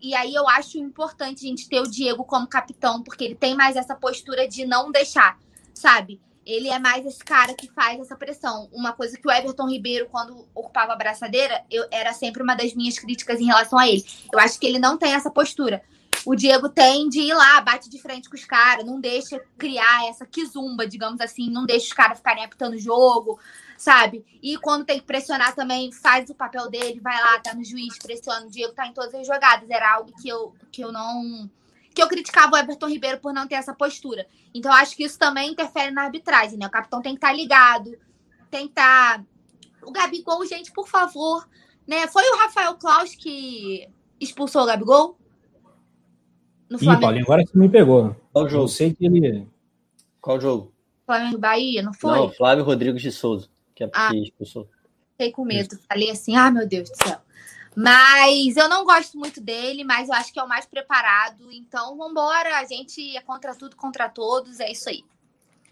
e aí eu acho importante a gente ter o Diego como capitão, porque ele tem mais essa postura de não deixar, sabe? Ele é mais esse cara que faz essa pressão. Uma coisa que o Everton Ribeiro, quando ocupava a braçadeira, eu, era sempre uma das minhas críticas em relação a ele. Eu acho que ele não tem essa postura. O Diego tem de ir lá, bate de frente com os caras, não deixa criar essa quizumba, digamos assim, não deixa os caras ficarem apitando o jogo, sabe? E quando tem que pressionar também, faz o papel dele, vai lá, tá no juiz, pressiona. O Diego tá em todas as jogadas. Era algo que eu, que eu não. Que eu criticava o Everton Ribeiro por não ter essa postura. Então, acho que isso também interfere na arbitragem, né? O capitão tem que estar tá ligado, tem que estar. Tá... O Gabigol, gente, por favor. Né? Foi o Rafael Klaus que expulsou o Gabigol? No Flamengo. Ih, Paulinho, agora você me pegou. Qual jogo? Eu sei que ele. Qual jogo? Flamengo Bahia, não foi? Não, Flávio Rodrigues de Souza que é ah, expulsou. Fiquei com medo. Falei assim, ah, meu Deus do céu. Mas eu não gosto muito dele, mas eu acho que é o mais preparado. Então, vambora. A gente é contra tudo, contra todos. É isso aí.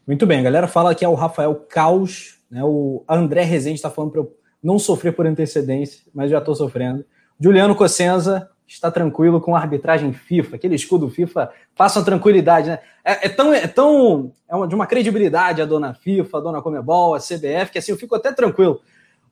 Muito bem, a galera fala que é o Rafael Caos, né? O André Rezende está falando para eu não sofrer por antecedência, mas já estou sofrendo. Juliano Cossenza está tranquilo com a arbitragem FIFA, aquele escudo FIFA passa uma tranquilidade, né? É, é tão, é tão é uma, de uma credibilidade a dona FIFA, a dona Comebol, a CBF, que assim eu fico até tranquilo.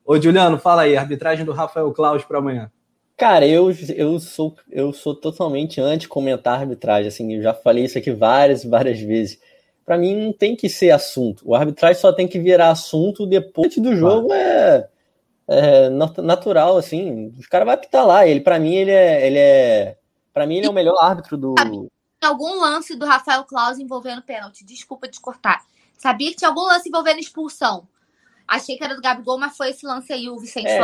Ô, Juliano, fala aí, arbitragem do Rafael Claus para amanhã. Cara, eu, eu, sou, eu sou totalmente anti-comentar arbitragem, assim, eu já falei isso aqui várias várias vezes. Para mim não tem que ser assunto. O arbitragem só tem que virar assunto depois do jogo é é, natural, assim. Os caras vão apitar lá. Ele, para mim, ele é, ele é. Para mim, ele é o melhor árbitro do. Algum lance do Rafael Claus envolvendo pênalti. Desculpa te cortar. Sabia que tinha algum lance envolvendo expulsão. Achei que era do Gabigol, mas foi esse lance aí, o Vicente é,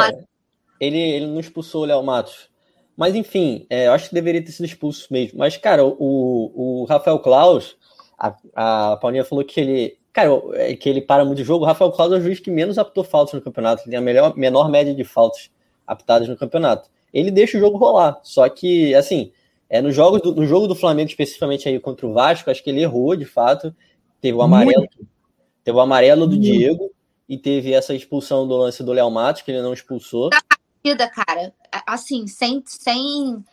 Ele, ele não expulsou o Léo Matos. Mas, enfim, é, eu acho que deveria ter sido expulso mesmo. Mas, cara, o, o Rafael Claus, a, a Paulinha falou que ele Cara, é que ele para muito jogo. O Rafael Claus é o juiz que menos apitou faltas no campeonato. Ele tem a melhor, menor média de faltas apitadas no campeonato. Ele deixa o jogo rolar. Só que, assim, é, no, jogo do, no jogo do Flamengo, especificamente aí contra o Vasco, acho que ele errou, de fato. Teve o amarelo. Muito. Teve o amarelo do muito. Diego e teve essa expulsão do lance do Léo Matos, que ele não expulsou. partida, cara, assim, sem, sem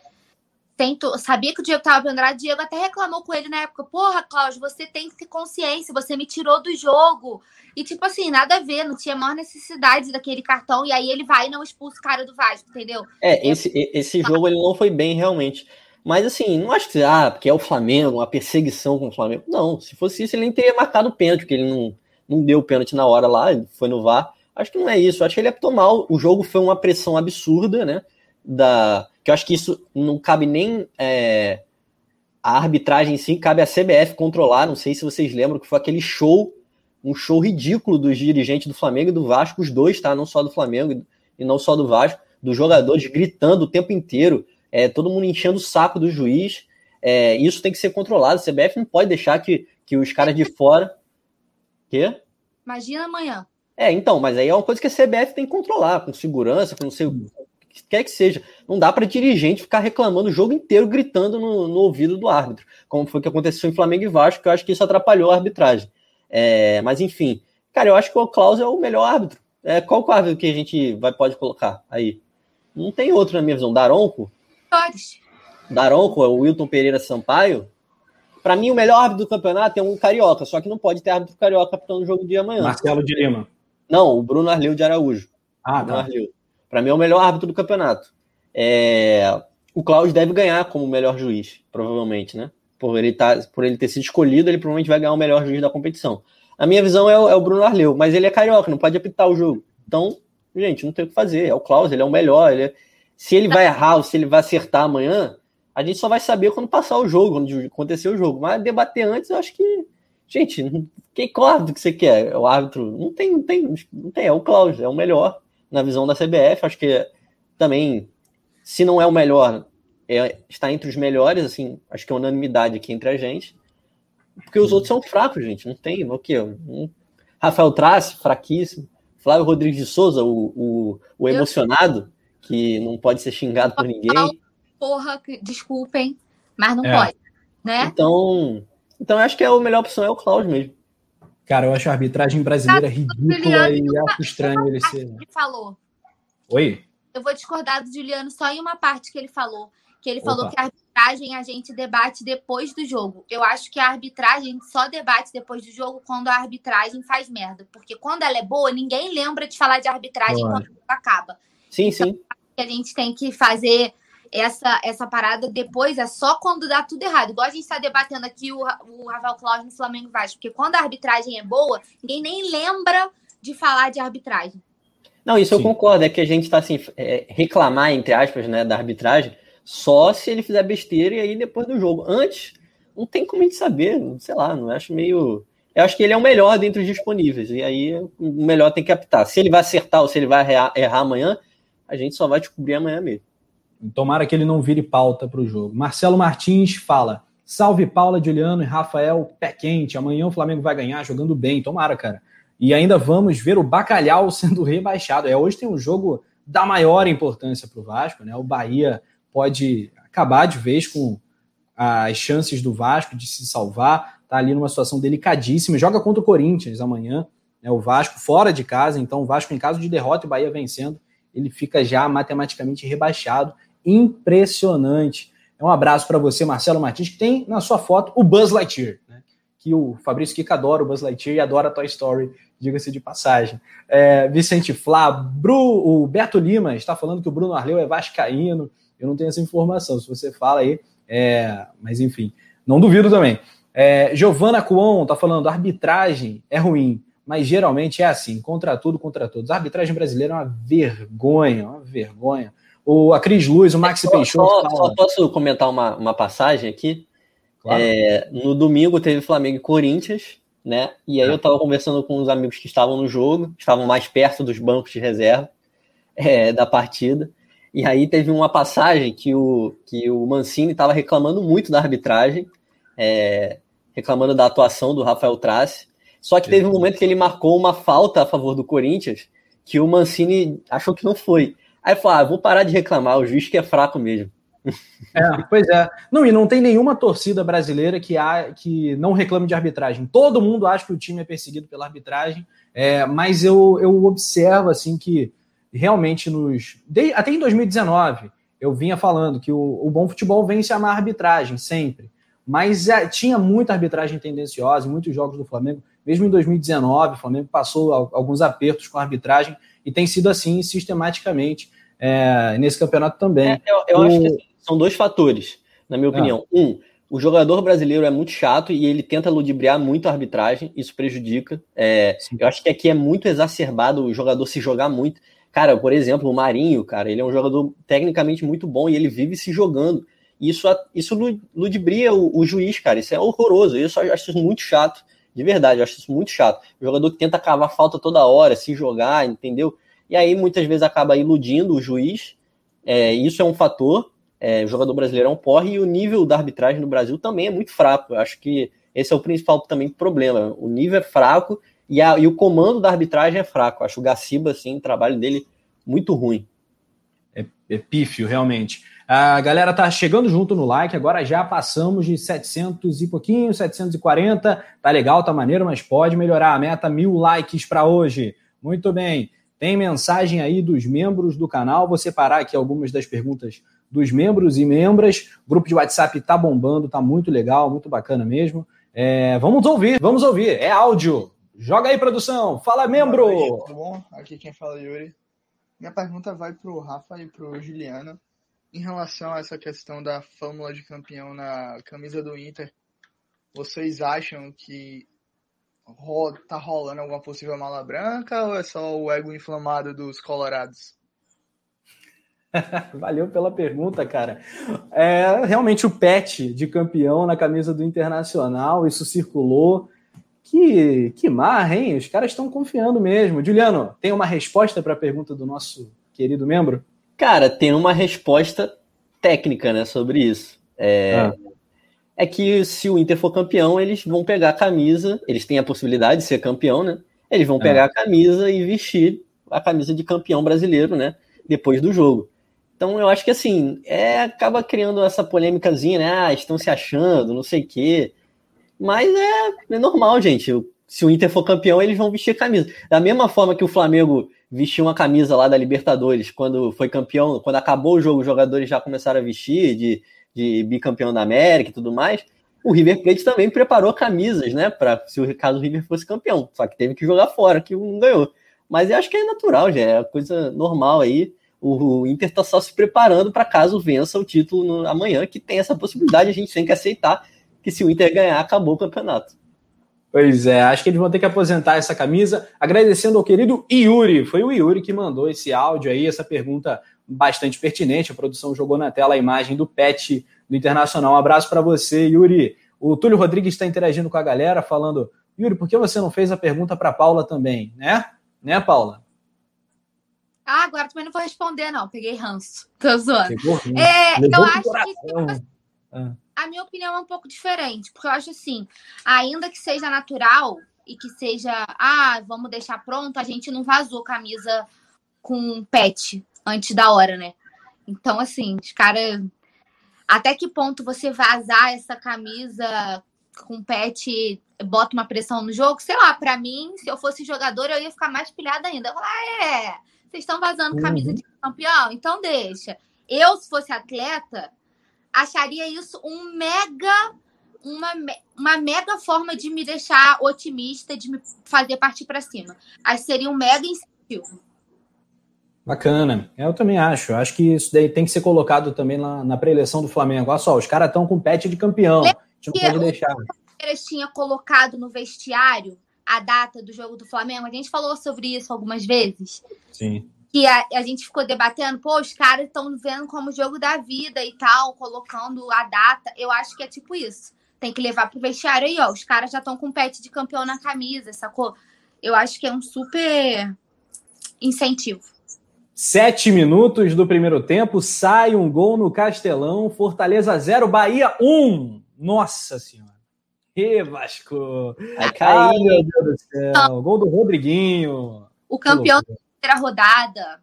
tento, sabia que o Diego estava pendurado, Diego até reclamou com ele na época. Porra, Cláudio, você tem que ter consciência, você me tirou do jogo. E, tipo assim, nada a ver, não tinha a maior necessidade daquele cartão. E aí ele vai e não expulsa o cara do Vasco, entendeu? É, esse, esse jogo ele não foi bem realmente. Mas assim, não acho que, ah, porque é o Flamengo, uma perseguição com o Flamengo. Não, se fosse isso, ele nem teria marcado o pênalti, porque ele não, não deu o pênalti na hora lá, foi no VAR. Acho que não é isso, acho que ele apitou mal. O jogo foi uma pressão absurda, né? Da, que eu acho que isso não cabe nem é, a arbitragem em si, cabe a CBF controlar. Não sei se vocês lembram que foi aquele show, um show ridículo dos dirigentes do Flamengo e do Vasco, os dois, tá? Não só do Flamengo e não só do Vasco, dos jogadores gritando o tempo inteiro, é, todo mundo enchendo o saco do juiz. É, isso tem que ser controlado. A CBF não pode deixar que, que os caras de fora. Quê? Imagina amanhã. É, então, mas aí é uma coisa que a CBF tem que controlar, com segurança, com não sei quer que seja. Não dá para dirigente ficar reclamando o jogo inteiro, gritando no, no, ouvido do árbitro, como foi que aconteceu em Flamengo e Vasco, que eu acho que isso atrapalhou a arbitragem. É, mas enfim, cara, eu acho que o Klaus é o melhor árbitro. É, qual o árbitro que a gente vai, pode colocar aí? Não tem outro na minha visão. Daronco? Pode. Daronco, é o Wilton Pereira Sampaio. Para mim, o melhor árbitro do campeonato é um carioca, só que não pode ter árbitro carioca capitão no jogo de amanhã. Marcelo de Lima. Não, o Bruno Arleu de Araújo. Ah, Bruno tá. Arleu. Para mim é o melhor árbitro do campeonato. É... O Klaus deve ganhar como melhor juiz, provavelmente, né? Por ele, tá, por ele ter sido escolhido, ele provavelmente vai ganhar o melhor juiz da competição. A minha visão é o, é o Bruno Arleu, mas ele é carioca, não pode apitar o jogo. Então, gente, não tem o que fazer. É o Klaus, ele é o melhor. Ele é... Se ele vai errar ou se ele vai acertar amanhã, a gente só vai saber quando passar o jogo, quando acontecer o jogo. Mas debater antes, eu aque que. Gente, *laughs* quem, qual árbitro que você quer? É o árbitro. Não tem, não tem, não tem. É o Klaus, é o melhor na visão da CBF. Acho que também, se não é o melhor, é, está entre os melhores, assim, acho que é unanimidade aqui entre a gente. Porque os outros são fracos, gente. Não tem o quê? Um, Rafael Trace, fraquíssimo. Flávio Rodrigues de Souza, o, o, o emocionado, que não pode ser xingado por ninguém. Porra, desculpem, mas não é. pode, né? Então, então acho que a melhor opção é o Cláudio mesmo. Cara, eu acho a arbitragem brasileira ridícula e acho estranho ele ser. Ele falou. Oi? Eu vou discordar do Juliano só em uma parte que ele falou. Que ele Opa. falou que a arbitragem a gente debate depois do jogo. Eu acho que a arbitragem só debate depois do jogo quando a arbitragem faz merda. Porque quando ela é boa, ninguém lembra de falar de arbitragem Boa. quando acaba. Sim, então, sim. A gente tem que fazer essa, essa parada depois, é só quando dá tudo errado. Igual a gente está debatendo aqui o, o Rafael Cláudio no Flamengo Vasco, porque quando a arbitragem é boa, ninguém nem lembra de falar de arbitragem. Não, isso Sim. eu concordo, é que a gente está assim, é, reclamar, entre aspas, né, da arbitragem, só se ele fizer besteira e aí depois do jogo. Antes, não tem como a gente saber, sei lá, não acho meio. Eu acho que ele é o melhor dentre os disponíveis, e aí o melhor tem que apitar. Se ele vai acertar ou se ele vai errar, errar amanhã, a gente só vai descobrir amanhã mesmo. Tomara que ele não vire pauta para o jogo. Marcelo Martins fala: Salve Paula, Juliano e Rafael, pé quente. Amanhã o Flamengo vai ganhar jogando bem. Tomara, cara. E ainda vamos ver o Bacalhau *laughs* sendo rebaixado. É, hoje tem um jogo da maior importância para o Vasco, né? O Bahia pode acabar de vez com as chances do Vasco de se salvar. Tá ali numa situação delicadíssima. Joga contra o Corinthians amanhã. Né? O Vasco fora de casa, então o Vasco em caso de derrota e o Bahia vencendo, ele fica já matematicamente rebaixado impressionante. É um abraço para você, Marcelo Martins, que tem na sua foto o Buzz Lightyear, né? que o Fabrício Kika adora o Buzz Lightyear e adora Toy Story, diga-se de passagem. É, Vicente Flá, Bru, o Beto Lima está falando que o Bruno Arleu é vascaíno. Eu não tenho essa informação, se você fala aí, é, mas enfim, não duvido também. É, Giovana Cuon está falando, arbitragem é ruim, mas geralmente é assim, contra tudo, contra todos. A arbitragem brasileira é uma vergonha, uma vergonha o, a Cris Luz, o Maxi Peixoto. Só, só, posso comentar uma, uma passagem aqui? Claro. É, no domingo teve Flamengo e Corinthians, né? E aí é. eu estava conversando com os amigos que estavam no jogo, estavam mais perto dos bancos de reserva é, da partida. E aí teve uma passagem que o, que o Mancini estava reclamando muito da arbitragem, é, reclamando da atuação do Rafael Trace. Só que teve um momento que ele marcou uma falta a favor do Corinthians, que o Mancini achou que não foi. Aí falou: ah, vou parar de reclamar, o juiz que é fraco mesmo. É, pois é. Não, e não tem nenhuma torcida brasileira que, há, que não reclame de arbitragem. Todo mundo acha que o time é perseguido pela arbitragem, é, mas eu, eu observo assim que realmente nos. De, até em 2019, eu vinha falando que o, o bom futebol vence a má arbitragem, sempre. Mas é, tinha muita arbitragem tendenciosa, muitos jogos do Flamengo. Mesmo em 2019, o Flamengo passou alguns apertos com a arbitragem e tem sido assim sistematicamente é, nesse campeonato também. É, eu, eu o... acho que assim, são dois fatores, na minha opinião. Ah. Um, o jogador brasileiro é muito chato e ele tenta ludibriar muito a arbitragem, isso prejudica. É, eu acho que aqui é muito exacerbado o jogador se jogar muito. Cara, por exemplo, o Marinho, cara, ele é um jogador tecnicamente muito bom e ele vive se jogando. Isso, isso ludibria o, o juiz, cara. Isso é horroroso. Eu só acho isso muito chato. De verdade, eu acho isso muito chato. O jogador que tenta cavar falta toda hora, se jogar, entendeu? E aí muitas vezes acaba iludindo o juiz. É, isso é um fator. É, o jogador brasileiro é um porre e o nível da arbitragem no Brasil também é muito fraco. Eu acho que esse é o principal também problema. O nível é fraco e, a, e o comando da arbitragem é fraco. Eu acho o Gaciba, assim, o trabalho dele muito ruim. É, é pífio, realmente. A galera tá chegando junto no like, agora já passamos de 700 e pouquinho, 740. Tá legal, tá maneiro, mas pode melhorar. A meta mil likes para hoje. Muito bem. Tem mensagem aí dos membros do canal. Vou separar aqui algumas das perguntas dos membros e membras. O grupo de WhatsApp tá bombando, tá muito legal, muito bacana mesmo. É, vamos ouvir, vamos ouvir. É áudio. Joga aí, produção. Fala, membro. Noite, tudo bom? Aqui quem fala é Yuri. Minha pergunta vai para o Rafa e para o Juliano em relação a essa questão da fórmula de campeão na camisa do Inter. Vocês acham que tá rolando alguma possível mala branca ou é só o ego inflamado dos colorados? *laughs* Valeu pela pergunta, cara. É realmente o pet de campeão na camisa do Internacional, isso circulou. Que, que marra, hein? Os caras estão confiando mesmo. Juliano, tem uma resposta para a pergunta do nosso querido membro? Cara, tem uma resposta técnica, né, sobre isso. É, ah. É que se o Inter for campeão, eles vão pegar a camisa, eles têm a possibilidade de ser campeão, né? Eles vão pegar a camisa e vestir a camisa de campeão brasileiro, né? Depois do jogo. Então eu acho que assim, é, acaba criando essa polêmicazinha, né? Ah, estão se achando, não sei o quê. Mas é, é normal, gente. Se o Inter for campeão, eles vão vestir a camisa. Da mesma forma que o Flamengo vestiu uma camisa lá da Libertadores quando foi campeão, quando acabou o jogo, os jogadores já começaram a vestir de, de bicampeão da América e tudo mais. O River Plate também preparou camisas, né? Para se o caso o River fosse campeão. Só que teve que jogar fora, que não ganhou. Mas eu acho que é natural, já é coisa normal aí. O, o Inter está só se preparando para caso vença o título no, amanhã, que tem essa possibilidade, a gente tem que aceitar que se o Inter ganhar, acabou o campeonato. Pois é, acho que eles vão ter que aposentar essa camisa. Agradecendo ao querido Yuri. Foi o Yuri que mandou esse áudio aí, essa pergunta bastante pertinente. A produção jogou na tela a imagem do pet do Internacional. Um abraço para você, Yuri. O Túlio Rodrigues está interagindo com a galera, falando: Yuri, por que você não fez a pergunta para Paula também? Né? Né, Paula? Ah, agora também não vou responder, não. Peguei ranço. Tô zoando. É, eu acho que ah. a minha opinião é um pouco diferente, porque eu acho assim, ainda que seja natural e que seja, ah, vamos deixar pronto, a gente não vazou camisa com pet antes da hora, né? Então, assim, os caras. Até que ponto você vazar essa camisa com pet bota uma pressão no jogo? Sei lá, para mim, se eu fosse jogador, eu ia ficar mais pilhada ainda. Eu falar, ah, é, vocês estão vazando camisa uhum. de campeão? Então deixa. Eu, se fosse atleta, acharia isso um mega. Uma, uma mega forma de me deixar otimista, de me fazer partir para cima. Aí seria um mega incentivo. Bacana. Eu também acho. Acho que isso daí tem que ser colocado também na, na pré-eleição do Flamengo. Olha só, os caras estão com pet de campeão. A gente não pode deixar. O Palmeiras tinha colocado no vestiário a data do jogo do Flamengo. A gente falou sobre isso algumas vezes. Sim. Que a, a gente ficou debatendo, pô, os caras estão vendo como jogo da vida e tal, colocando a data. Eu acho que é tipo isso. Tem que levar pro vestiário aí, ó. Os caras já estão com pet de campeão na camisa, sacou? Eu acho que é um super incentivo. Sete minutos do primeiro tempo, sai um gol no Castelão, Fortaleza 0, Bahia 1. Um. Nossa Senhora. E Vasco! Vai cair. Ai, meu Deus do céu. Gol do Rodriguinho. O campeão da terceira rodada.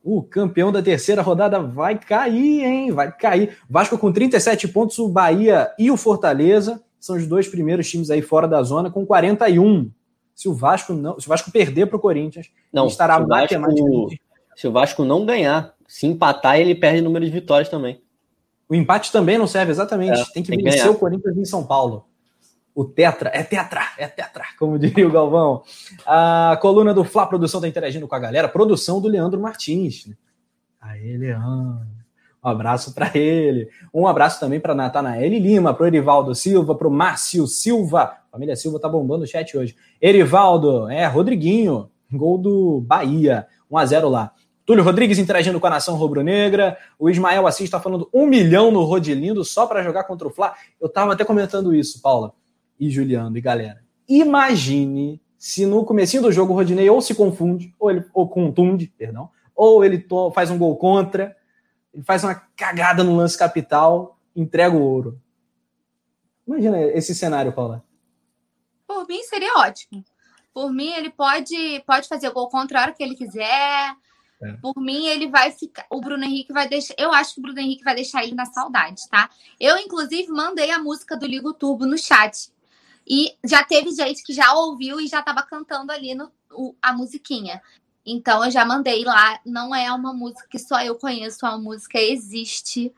O campeão da terceira rodada vai cair, hein? Vai cair. Vasco com 37 pontos, o Bahia e o Fortaleza são os dois primeiros times aí fora da zona com 41. Se o Vasco não, se o Vasco perder para o Corinthians, não estará matematicamente. Se o Vasco não ganhar, se empatar, ele perde número de vitórias também. O empate também não serve exatamente. É, tem que tem vencer que o Corinthians em São Paulo o Tetra, é Tetra, é Tetra, como diria o Galvão. A coluna do Flá Produção está interagindo com a galera, produção do Leandro Martins. Né? Aê, Leandro. Um abraço para ele. Um abraço também para Natanael Lima, para o Erivaldo Silva, para o Márcio Silva. família Silva tá bombando o chat hoje. Erivaldo, é, Rodriguinho, gol do Bahia, 1 a 0 lá. Túlio Rodrigues interagindo com a nação rubro-negra. O Ismael Assis está falando um milhão no Rodilindo só para jogar contra o Fla. Eu estava até comentando isso, Paula e Juliano e galera. Imagine se no comecinho do jogo o Rodinei ou se confunde, ou ele ou contunde, perdão, ou ele to, faz um gol contra, ele faz uma cagada no lance capital, entrega o ouro. Imagina esse cenário, Paula. Por mim seria ótimo. Por mim, ele pode, pode fazer gol contra a hora que ele quiser. É. Por mim, ele vai ficar. O Bruno Henrique vai deixar. Eu acho que o Bruno Henrique vai deixar ele na saudade, tá? Eu, inclusive, mandei a música do Ligo Turbo no chat. E já teve gente que já ouviu e já estava cantando ali no, o, a musiquinha. Então eu já mandei lá. Não é uma música que só eu conheço, a música existe,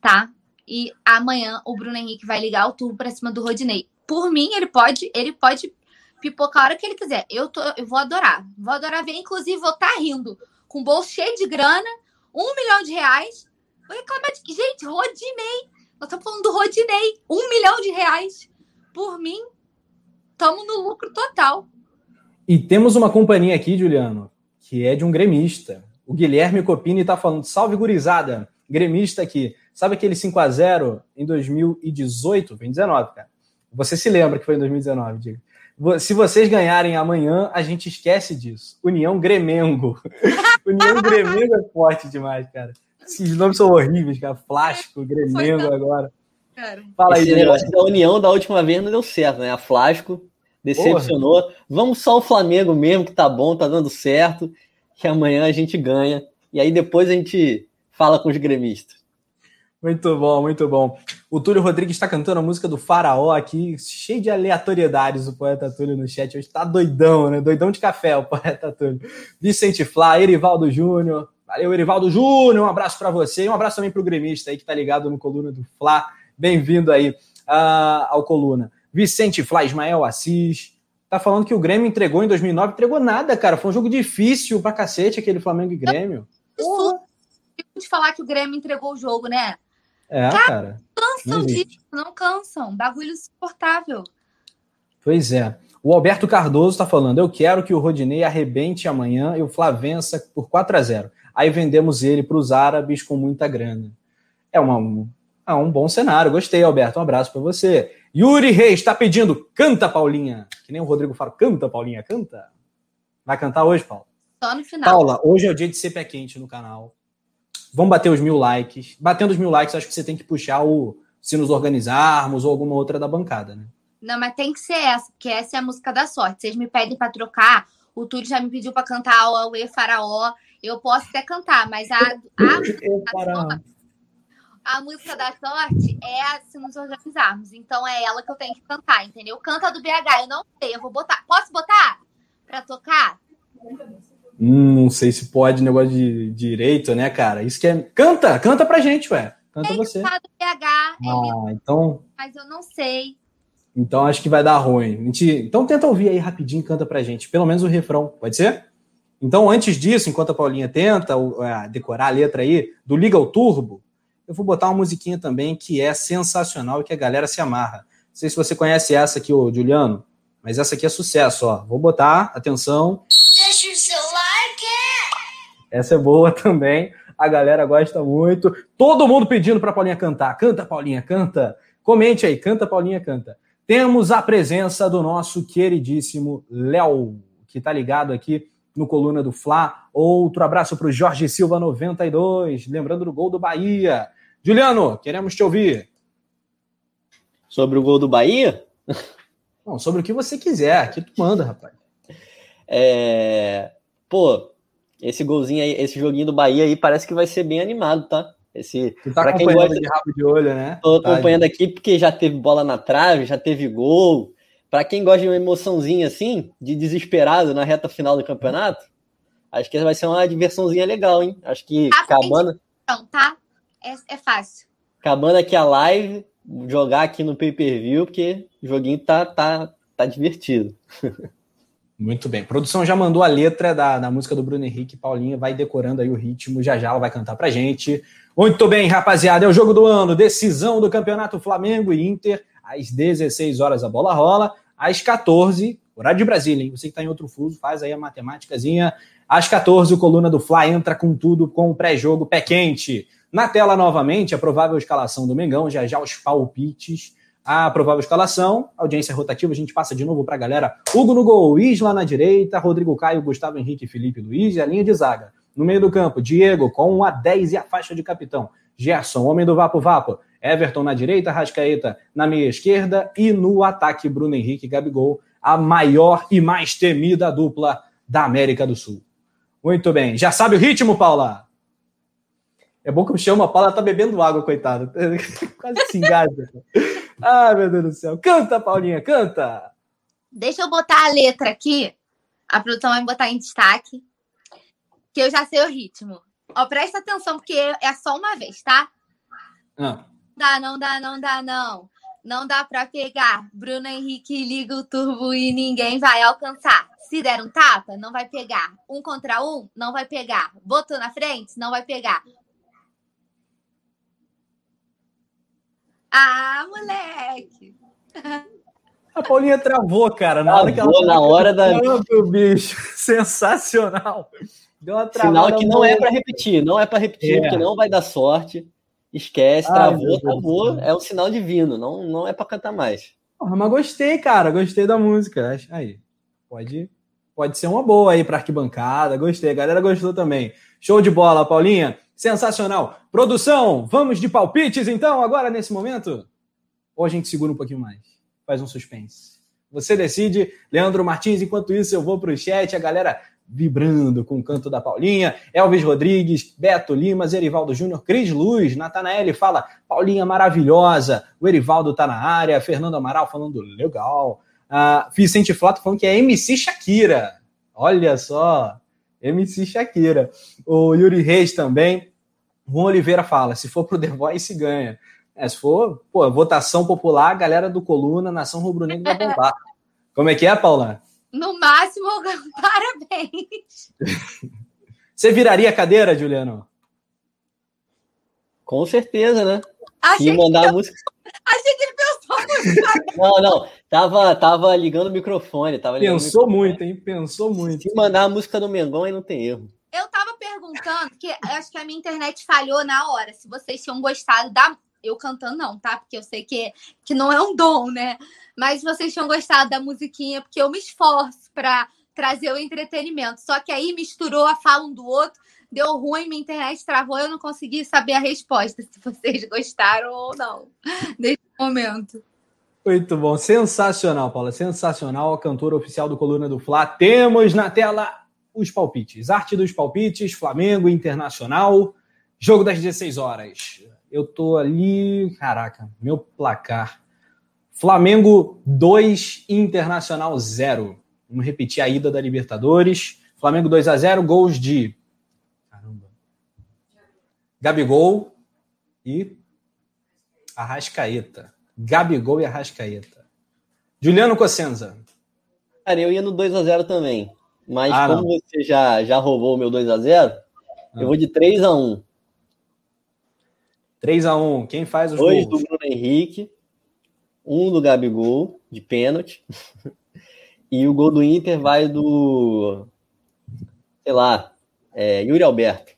tá? E amanhã o Bruno Henrique vai ligar o turbo para cima do Rodinei. Por mim, ele pode, ele pode pipocar a hora que ele quiser. Eu, tô, eu vou adorar. Vou adorar ver, inclusive, vou estar tá rindo. Com bolso cheio de grana, um milhão de reais. Vou reclamar de. Gente, Rodinei. Nós estamos falando do Rodinei. Um milhão de reais por mim, estamos no lucro total. E temos uma companhia aqui, Juliano, que é de um gremista. O Guilherme Copini está falando, salve gurizada, gremista aqui. Sabe aquele 5 a 0 em 2018? Foi em 19, cara. Você se lembra que foi em 2019, diga. Se vocês ganharem amanhã, a gente esquece disso. União Gremengo. *laughs* União Gremengo é forte demais, cara. Esses nomes são horríveis, cara. Flasco, Gremengo agora. Cara. Fala aí, Esse negócio da União da última vez não deu certo, né? A Flasco decepcionou. Porra. Vamos só o Flamengo mesmo, que tá bom, tá dando certo. Que amanhã a gente ganha. E aí depois a gente fala com os gremistas. Muito bom, muito bom. O Túlio Rodrigues está cantando a música do Faraó aqui, cheio de aleatoriedades, o poeta Túlio no chat. Hoje tá doidão, né? Doidão de café, o poeta Túlio. Vicente Flá, Erivaldo Júnior. Valeu, Erivaldo Júnior. Um abraço para você e um abraço também para o gremista aí que tá ligado no Coluna do Flá. Bem-vindo aí uh, ao Coluna. Vicente Flá, Ismael Assis. Tá falando que o Grêmio entregou em 2009. Entregou nada, cara. Foi um jogo difícil pra cacete aquele Flamengo e Grêmio. Porra. de falar que o Grêmio entregou o jogo, né? É, cara. cara cansam não disso, não cansam. Bagulho insuportável. Pois é. O Alberto Cardoso está falando: eu quero que o Rodinei arrebente amanhã e o Flavença por 4 a 0 Aí vendemos ele para os árabes com muita grana. É uma, é um bom cenário. Gostei, Alberto. Um abraço para você. Yuri Reis está pedindo: canta, Paulinha. Que nem o Rodrigo fala: canta, Paulinha, canta. Vai cantar hoje, Paulo? Só no final. Paula, hoje é o dia de ser pé quente no canal. Vamos bater os mil likes. Batendo os mil likes, acho que você tem que puxar o Se Nos Organizarmos ou alguma outra da bancada, né? Não, mas tem que ser essa, porque essa é a música da sorte. Vocês me pedem para trocar. O Túlio já me pediu para cantar o Aue Faraó. Eu posso até cantar, mas a, a, a música da sorte é a Se Nos Organizarmos. Então é ela que eu tenho que cantar, entendeu? Canta do BH, eu não sei, eu vou botar. Posso botar para tocar? Hum, não sei se pode, negócio de, direito, né, cara? Isso que é. Canta, canta pra gente, ué. Canta é você. Do PH, é ah, então. Mas eu não sei. Então acho que vai dar ruim. Então tenta ouvir aí rapidinho e canta pra gente. Pelo menos o refrão, pode ser? Então, antes disso, enquanto a Paulinha tenta uh, decorar a letra aí, do Liga ao Turbo, eu vou botar uma musiquinha também que é sensacional e que a galera se amarra. Não sei se você conhece essa aqui, ô Juliano, mas essa aqui é sucesso, ó. Vou botar, atenção. Deixa o seu! Essa é boa *laughs* também. A galera gosta muito. Todo mundo pedindo para Paulinha cantar. Canta, Paulinha, canta. Comente aí, canta, Paulinha, canta. Temos a presença do nosso queridíssimo Léo, que tá ligado aqui no Coluna do Fla. Outro abraço para o Jorge Silva 92, lembrando do gol do Bahia. Juliano, queremos te ouvir. Sobre o gol do Bahia? Não, sobre o que você quiser, aqui tu manda, rapaz. É... Pô, esse golzinho aí, esse joguinho do Bahia aí parece que vai ser bem animado, tá? Esse, tu tá acompanhando quem gosta, de rabo de olho, né? Tô tá, acompanhando tá, aqui porque já teve bola na trave, já teve gol. Para quem gosta de uma emoçãozinha assim, de desesperado na reta final do campeonato, acho que vai ser uma diversãozinha legal, hein? Acho que tá acabando. Então, tá? É, é fácil. Acabando aqui a live, jogar aqui no pay-per-view, porque o joguinho tá, tá, tá divertido. *laughs* Muito bem. A produção já mandou a letra da, da música do Bruno Henrique. Paulinha vai decorando aí o ritmo. Já já ela vai cantar pra gente. Muito bem, rapaziada. É o jogo do ano. Decisão do Campeonato Flamengo e Inter. Às 16 horas a bola rola. Às 14, horário de Brasília, hein? Você que está em outro fuso, faz aí a matemáticazinha. Às 14, o Coluna do Fly entra com tudo com o pré-jogo pé quente. Na tela, novamente, a provável escalação do Mengão, já já os palpites. A provável escalação, audiência rotativa, a gente passa de novo para a galera. Hugo no gol, Isla na direita, Rodrigo Caio, Gustavo Henrique, Felipe Luiz e a linha de zaga. No meio do campo, Diego com a 10 e a faixa de capitão. Gerson, homem do Vapo Vapo. Everton na direita, Rascaeta na meia esquerda e no ataque Bruno Henrique e Gabigol, a maior e mais temida dupla da América do Sul. Muito bem. Já sabe o ritmo, Paula? É bom que eu chamo a Paula, tá bebendo água, coitada. *laughs* Quase se engasga. Ah, meu Deus do céu. Canta, Paulinha, canta! Deixa eu botar a letra aqui. A produção vai botar em destaque. Que eu já sei o ritmo. Ó, presta atenção, porque é só uma vez, tá? Ah. Dá, não dá, não dá, não. Não dá pra pegar. Bruno Henrique liga o turbo e ninguém vai alcançar. Se der um tapa, não vai pegar. Um contra um, não vai pegar. Botou na frente, não vai pegar. Ah, moleque! A Paulinha travou, cara. Na hora que ela na hora da. bicho. *laughs* Sensacional. Deu uma Sinal que não é para repetir, não é para repetir, é. porque não vai dar sorte. Esquece, travou, travou. É um sinal divino, não, não é para cantar mais. Porra, mas gostei, cara. Gostei da música. Aí, pode, pode ser uma boa aí para arquibancada. Gostei. A galera gostou também. Show de bola, Paulinha. Sensacional. Produção, vamos de palpites então, agora nesse momento? Ou a gente segura um pouquinho mais? Faz um suspense. Você decide, Leandro Martins. Enquanto isso, eu vou para o chat. A galera vibrando com o canto da Paulinha. Elvis Rodrigues, Beto Lima, Erivaldo Júnior, Cris Luz, Natanael fala, Paulinha maravilhosa, o Erivaldo tá na área, Fernando Amaral falando legal, uh, Vicente Flato falando que é MC Shakira, olha só, MC Shakira. O Yuri Reis também, Juan Oliveira fala, se for pro The Voice ganha. É, se for, pô, votação popular, a galera do Coluna, Nação Rubro-Negra vai bombar. *laughs* Como é que é, Paula? No máximo, *laughs* parabéns. Você viraria a cadeira, Juliano? Com certeza, né? Achei Se mandar a música. Achei que ele pensou Não, não. Tava, tava ligando o microfone. Tava ligando Pensou microfone. muito, hein? Pensou muito. Se mandar a música do Mengão, aí não tem erro. Eu tava perguntando, que acho que a minha internet falhou na hora, se vocês tinham gostado da. Eu cantando, não, tá? Porque eu sei que, que não é um dom, né? Mas vocês tinham gostado da musiquinha, porque eu me esforço para trazer o entretenimento. Só que aí misturou a fala um do outro, deu ruim, minha internet travou, eu não consegui saber a resposta, se vocês gostaram ou não, *laughs* nesse momento. Muito bom, sensacional, Paula, sensacional. A cantora oficial do Coluna do Fla. Temos na tela os palpites. Arte dos palpites, Flamengo Internacional, jogo das 16 horas. Eu tô ali, caraca, meu placar. Flamengo 2, Internacional 0. Vamos repetir a ida da Libertadores. Flamengo 2 a 0, gols de Caramba. Gabigol e Arrascaeta. Gabigol e Arrascaeta. Juliano Cossenza. Cara, eu ia no 2x0 também. Mas Ah, como não. você já, já roubou o meu 2x0, Ah. eu vou de 3x1. 3x1. Quem faz os Dois gols? do Bruno Henrique, um do Gabigol, de pênalti. *laughs* E o gol do Inter vai do. Sei lá, é, Yuri Alberto.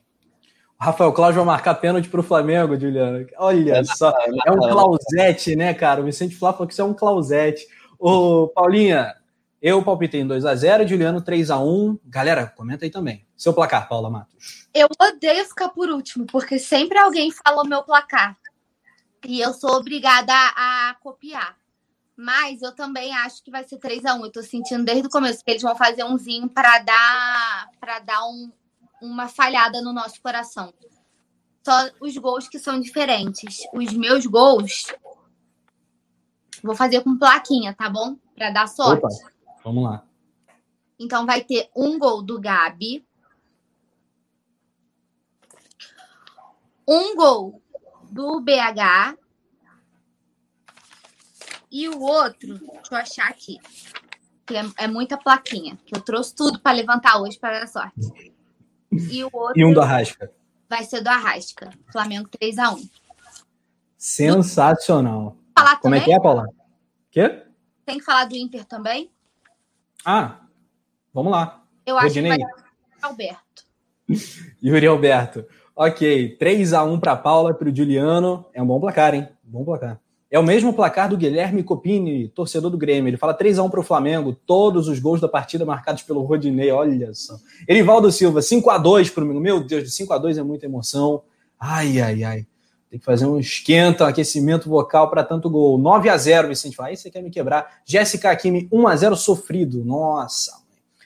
Rafael Cláudio vai marcar pênalti pro Flamengo, Juliano. Olha Vai só. vai É um. Clausete, né, cara? O Vicente Flá falou que isso é um Clausete. Ô, Paulinha, eu palpitei em 2x0, Juliano 3x1. Galera, comenta aí também. Seu placar, Paula Matos. Eu odeio ficar por último, porque sempre alguém fala o meu placar. E eu sou obrigada a, a copiar. Mas eu também acho que vai ser 3 a 1 Eu tô sentindo desde o começo que eles vão fazer umzinho para dar para dar um, uma falhada no nosso coração. Só os gols que são diferentes. Os meus gols vou fazer com plaquinha, tá bom? Para dar sorte. Opa, vamos lá. Então vai ter um gol do Gabi. Um gol do BH. E o outro, deixa eu achar aqui. Que é, é muita plaquinha. Que eu trouxe tudo para levantar hoje para dar sorte. E o outro E um do Arrasca. vai ser do Arrasca. Flamengo 3x1. Sensacional. Falar Como é também? que é, Paula? Quê? Tem que falar do Inter também? Ah, vamos lá. Eu acho Rodinei. que vai Alberto. *laughs* Yuri Alberto. Ok, 3x1 para Paula, para o Juliano. É um bom placar, hein? Bom placar. É o mesmo placar do Guilherme Copini, torcedor do Grêmio. Ele fala 3x1 para o Flamengo, todos os gols da partida marcados pelo Rodinei. Olha só. Erivaldo Silva, 5x2 para o Meu Deus, 5x2 é muita emoção. Ai, ai, ai. Tem que fazer um esquenta, um aquecimento vocal para tanto gol. 9x0, Vicente fala. Aí você quer me quebrar. Jéssica Akimi, 1x0 sofrido. Nossa.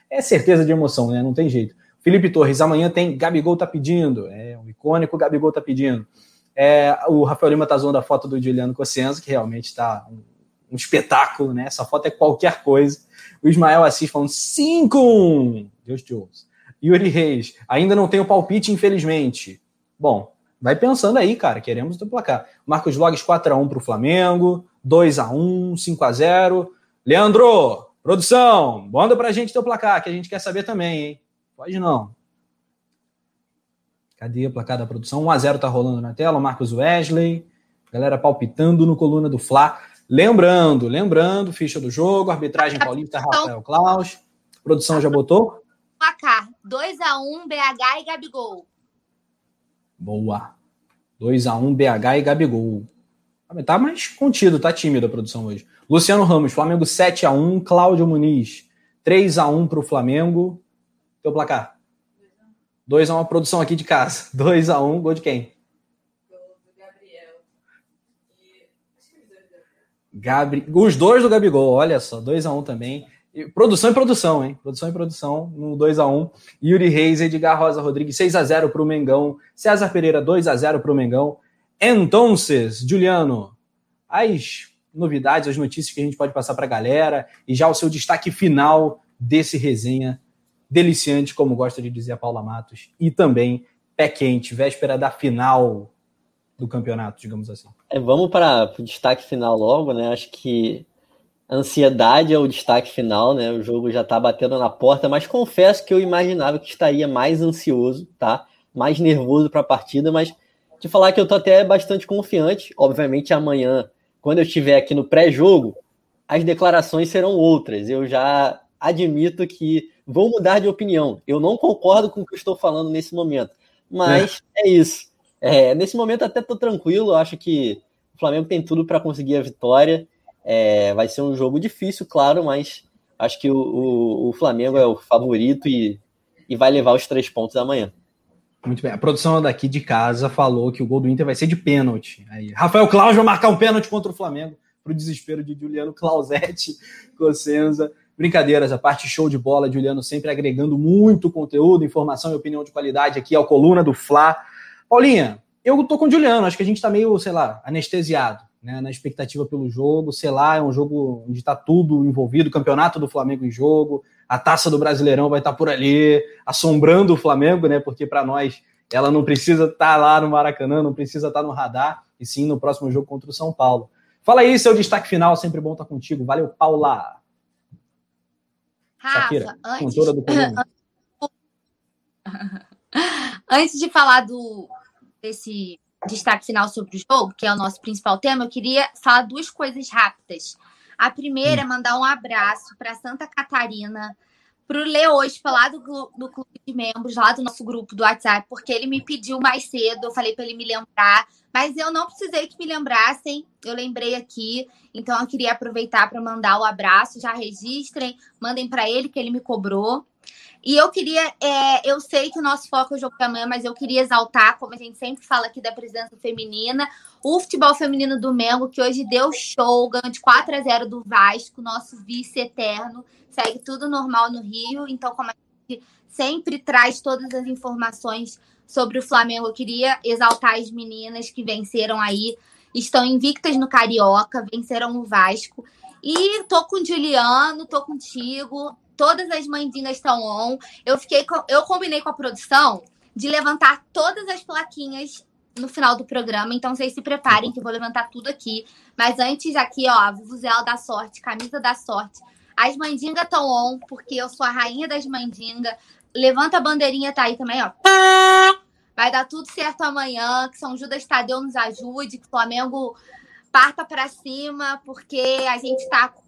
É certeza de emoção, né? Não tem jeito. Felipe Torres, amanhã tem Gabigol tá pedindo. É, o icônico Gabigol tá pedindo. É, o Rafael Lima tá zoando a foto do Juliano Cossenza, que realmente está um, um espetáculo, né? Essa foto é qualquer coisa. O Ismael Assis falando 5 Deus te ouça. Yuri Reis, ainda não tenho palpite, infelizmente. Bom, vai pensando aí, cara, queremos o teu placar. Marcos Logs 4x1 pro Flamengo, 2x1, 5x0. Leandro, produção, manda pra gente teu placar, que a gente quer saber também, hein? Pode não. Cadê o placar da produção? 1x0 tá rolando na tela, o Marcos Wesley. Galera palpitando no coluna do Fla. Lembrando, lembrando, ficha do jogo, arbitragem paulista, Rafael Klaus. Produção já botou? Placar 2x1 BH e Gabigol. Boa. 2x1 BH e Gabigol. Tá mais contido, tá tímido a produção hoje. Luciano Ramos, Flamengo 7 a 1 Cláudio Muniz, 3 a 1 para o Flamengo. Teu placar? 2 a 1 produção aqui de casa. *laughs* 2 a 1 gol de quem? Do Gabriel. Gabri... Os dois do Gabigol, olha só, 2 a 1 também. Produção e produção, hein? Produção e produção no 2 a 1 Yuri Reis, Edgar Rosa Rodrigues, 6 a 0 para o Mengão. César Pereira, 2 a 0 para o Mengão. Entonces, Juliano, as novidades, as notícias que a gente pode passar para a galera e já o seu destaque final desse resenha deliciante, como gosta de dizer a Paula Matos, e também pé quente, véspera da final do campeonato, digamos assim. É, vamos para o destaque final logo, né? Acho que ansiedade é o destaque final, né? O jogo já está batendo na porta, mas confesso que eu imaginava que estaria mais ansioso, tá? Mais nervoso para a partida, mas te falar que eu tô até bastante confiante. Obviamente, amanhã, quando eu estiver aqui no pré-jogo, as declarações serão outras. Eu já admito que vou mudar de opinião. Eu não concordo com o que eu estou falando nesse momento. Mas é, é isso. É, nesse momento até tô tranquilo. Acho que o Flamengo tem tudo para conseguir a vitória. É, vai ser um jogo difícil, claro, mas acho que o, o, o Flamengo é o favorito e, e vai levar os três pontos amanhã. Muito bem. A produção daqui de casa falou que o gol do Inter vai ser de pênalti. Aí, Rafael Claus vai marcar um pênalti contra o Flamengo, para o desespero de Juliano Clausetti, Cossenza. Brincadeiras, a parte show de bola, Juliano sempre agregando muito conteúdo, informação e opinião de qualidade aqui ao Coluna do Fla. Paulinha, eu tô com o Juliano, acho que a gente tá meio, sei lá, anestesiado, né, na expectativa pelo jogo, sei lá, é um jogo onde tá tudo envolvido, o campeonato do Flamengo em jogo, a taça do Brasileirão vai estar por ali, assombrando o Flamengo, né? Porque para nós ela não precisa estar tá lá no Maracanã, não precisa estar tá no radar, e sim no próximo jogo contra o São Paulo. Fala aí, seu destaque final, sempre bom estar contigo. Valeu, Paula. Rafa, Shakira, antes... do *laughs* antes de falar do desse destaque final sobre o jogo, que é o nosso principal tema, eu queria falar duas coisas rápidas. A primeira é mandar um abraço para Santa Catarina, para o Leospa, lá do, do clube de membros, lá do nosso grupo do WhatsApp, porque ele me pediu mais cedo, eu falei para ele me lembrar, mas eu não precisei que me lembrassem, eu lembrei aqui, então eu queria aproveitar para mandar o abraço, já registrem, mandem para ele que ele me cobrou. E eu queria, é, eu sei que o nosso foco é o jogo da manhã, mas eu queria exaltar, como a gente sempre fala aqui da presença feminina, o futebol feminino do Mengo, que hoje deu show, ganhou de 4 a 0 do Vasco, nosso vice eterno. Segue tudo normal no Rio. Então, como a gente sempre traz todas as informações sobre o Flamengo, eu queria exaltar as meninas que venceram aí, estão invictas no Carioca, venceram o Vasco. E tô com o Juliano, tô contigo. Todas as mandingas estão on. Eu fiquei, eu combinei com a produção de levantar todas as plaquinhas no final do programa, então vocês se preparem que eu vou levantar tudo aqui. Mas antes aqui, ó, Vuvuzela da Sorte, camisa da sorte. As mandingas estão on, porque eu sou a rainha das mandingas. Levanta a bandeirinha, tá aí também, ó. Vai dar tudo certo amanhã, que São Judas Tadeu nos ajude, que o Flamengo parta para cima, porque a gente tá com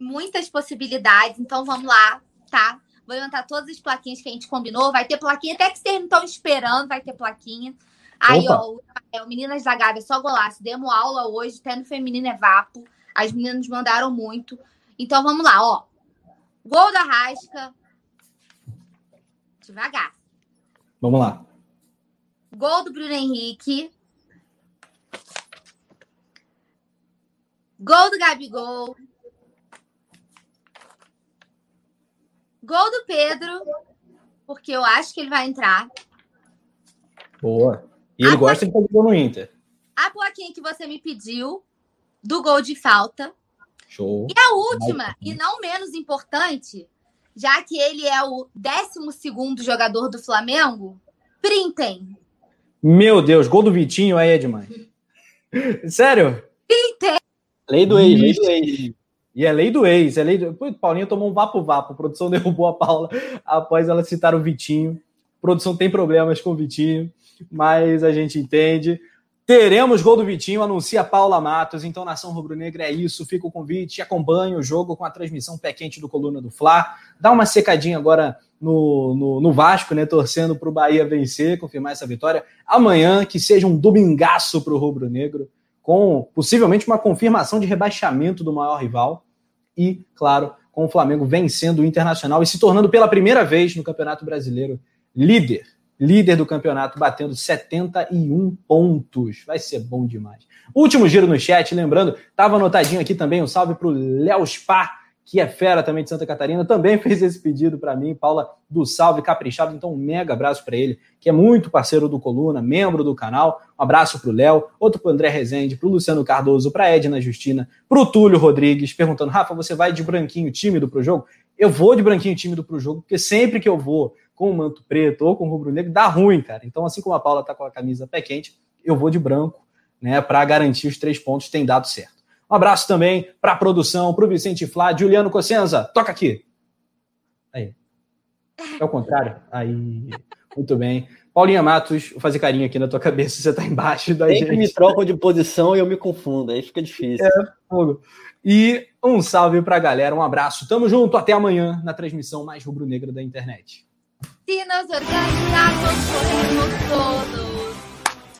muitas possibilidades. Então vamos lá, tá? Vou levantar todas as plaquinhas que a gente combinou. Vai ter plaquinha, até que vocês não estão esperando, vai ter plaquinha. Aí, Opa. ó, é, o Meninas da Gávea só golaço. Demos aula hoje, até no feminino é vapo. As meninas mandaram muito. Então vamos lá, ó. Gol da Rasca. Devagar. Vamos lá. Gol do Bruno Henrique. Gol do Gabigol. Gol do Pedro, porque eu acho que ele vai entrar. Boa. E ele a gosta de fazer gol no Inter. A plaquinha que você me pediu do gol de falta. Show. E a última, e não menos importante, já que ele é o 12 jogador do Flamengo, printem. Meu Deus, gol do Vitinho aí, Edmar. *laughs* Sério? Printem. Lei do ex, lei do ex. E é lei do ex, é lei do. Paulinha tomou um vapo-vapo. Produção *laughs* derrubou a Paula após ela citar o Vitinho. Produção tem problemas com o Vitinho mas a gente entende. Teremos gol do Vitinho, anuncia Paula Matos. Então, Nação Rubro-Negra é isso. Fica o convite, acompanhe o jogo com a transmissão pé quente do Coluna do Fla. Dá uma secadinha agora no, no, no Vasco, né? Torcendo para o Bahia vencer, confirmar essa vitória. Amanhã, que seja um domingaço para o Rubro-Negro, com possivelmente uma confirmação de rebaixamento do maior rival e, claro, com o Flamengo vencendo o Internacional e se tornando pela primeira vez no Campeonato Brasileiro líder. Líder do campeonato, batendo 71 pontos. Vai ser bom demais. Último giro no chat, lembrando, estava anotadinho aqui também um salve para o Léo Spar, que é fera também de Santa Catarina, também *laughs* fez esse pedido para mim, Paula do Salve Caprichado. Então, um mega abraço para ele, que é muito parceiro do Coluna, membro do canal. Um abraço para o Léo, outro para André Rezende, para Luciano Cardoso, para Edna Justina, para o Túlio Rodrigues, perguntando: Rafa, você vai de branquinho tímido para o jogo? Eu vou de branquinho tímido para o jogo, porque sempre que eu vou com o manto preto ou com o rubro negro, dá ruim, cara. Então, assim como a Paula está com a camisa pé quente, eu vou de branco, né, para garantir os três pontos, tem dado certo. Um abraço também para a produção, para o Vicente Flá, Juliano Cossenza, toca aqui. Aí. É o contrário? Aí. Muito bem. Paulinha Matos, vou fazer carinho aqui na tua cabeça, você tá embaixo da Sempre gente. me trocam de posição e eu me confundo, aí fica difícil. É, fogo. E um salve pra galera, um abraço. Tamo junto, até amanhã na transmissão mais rubro-negra da internet. Se nós organizarmos, corremos todos.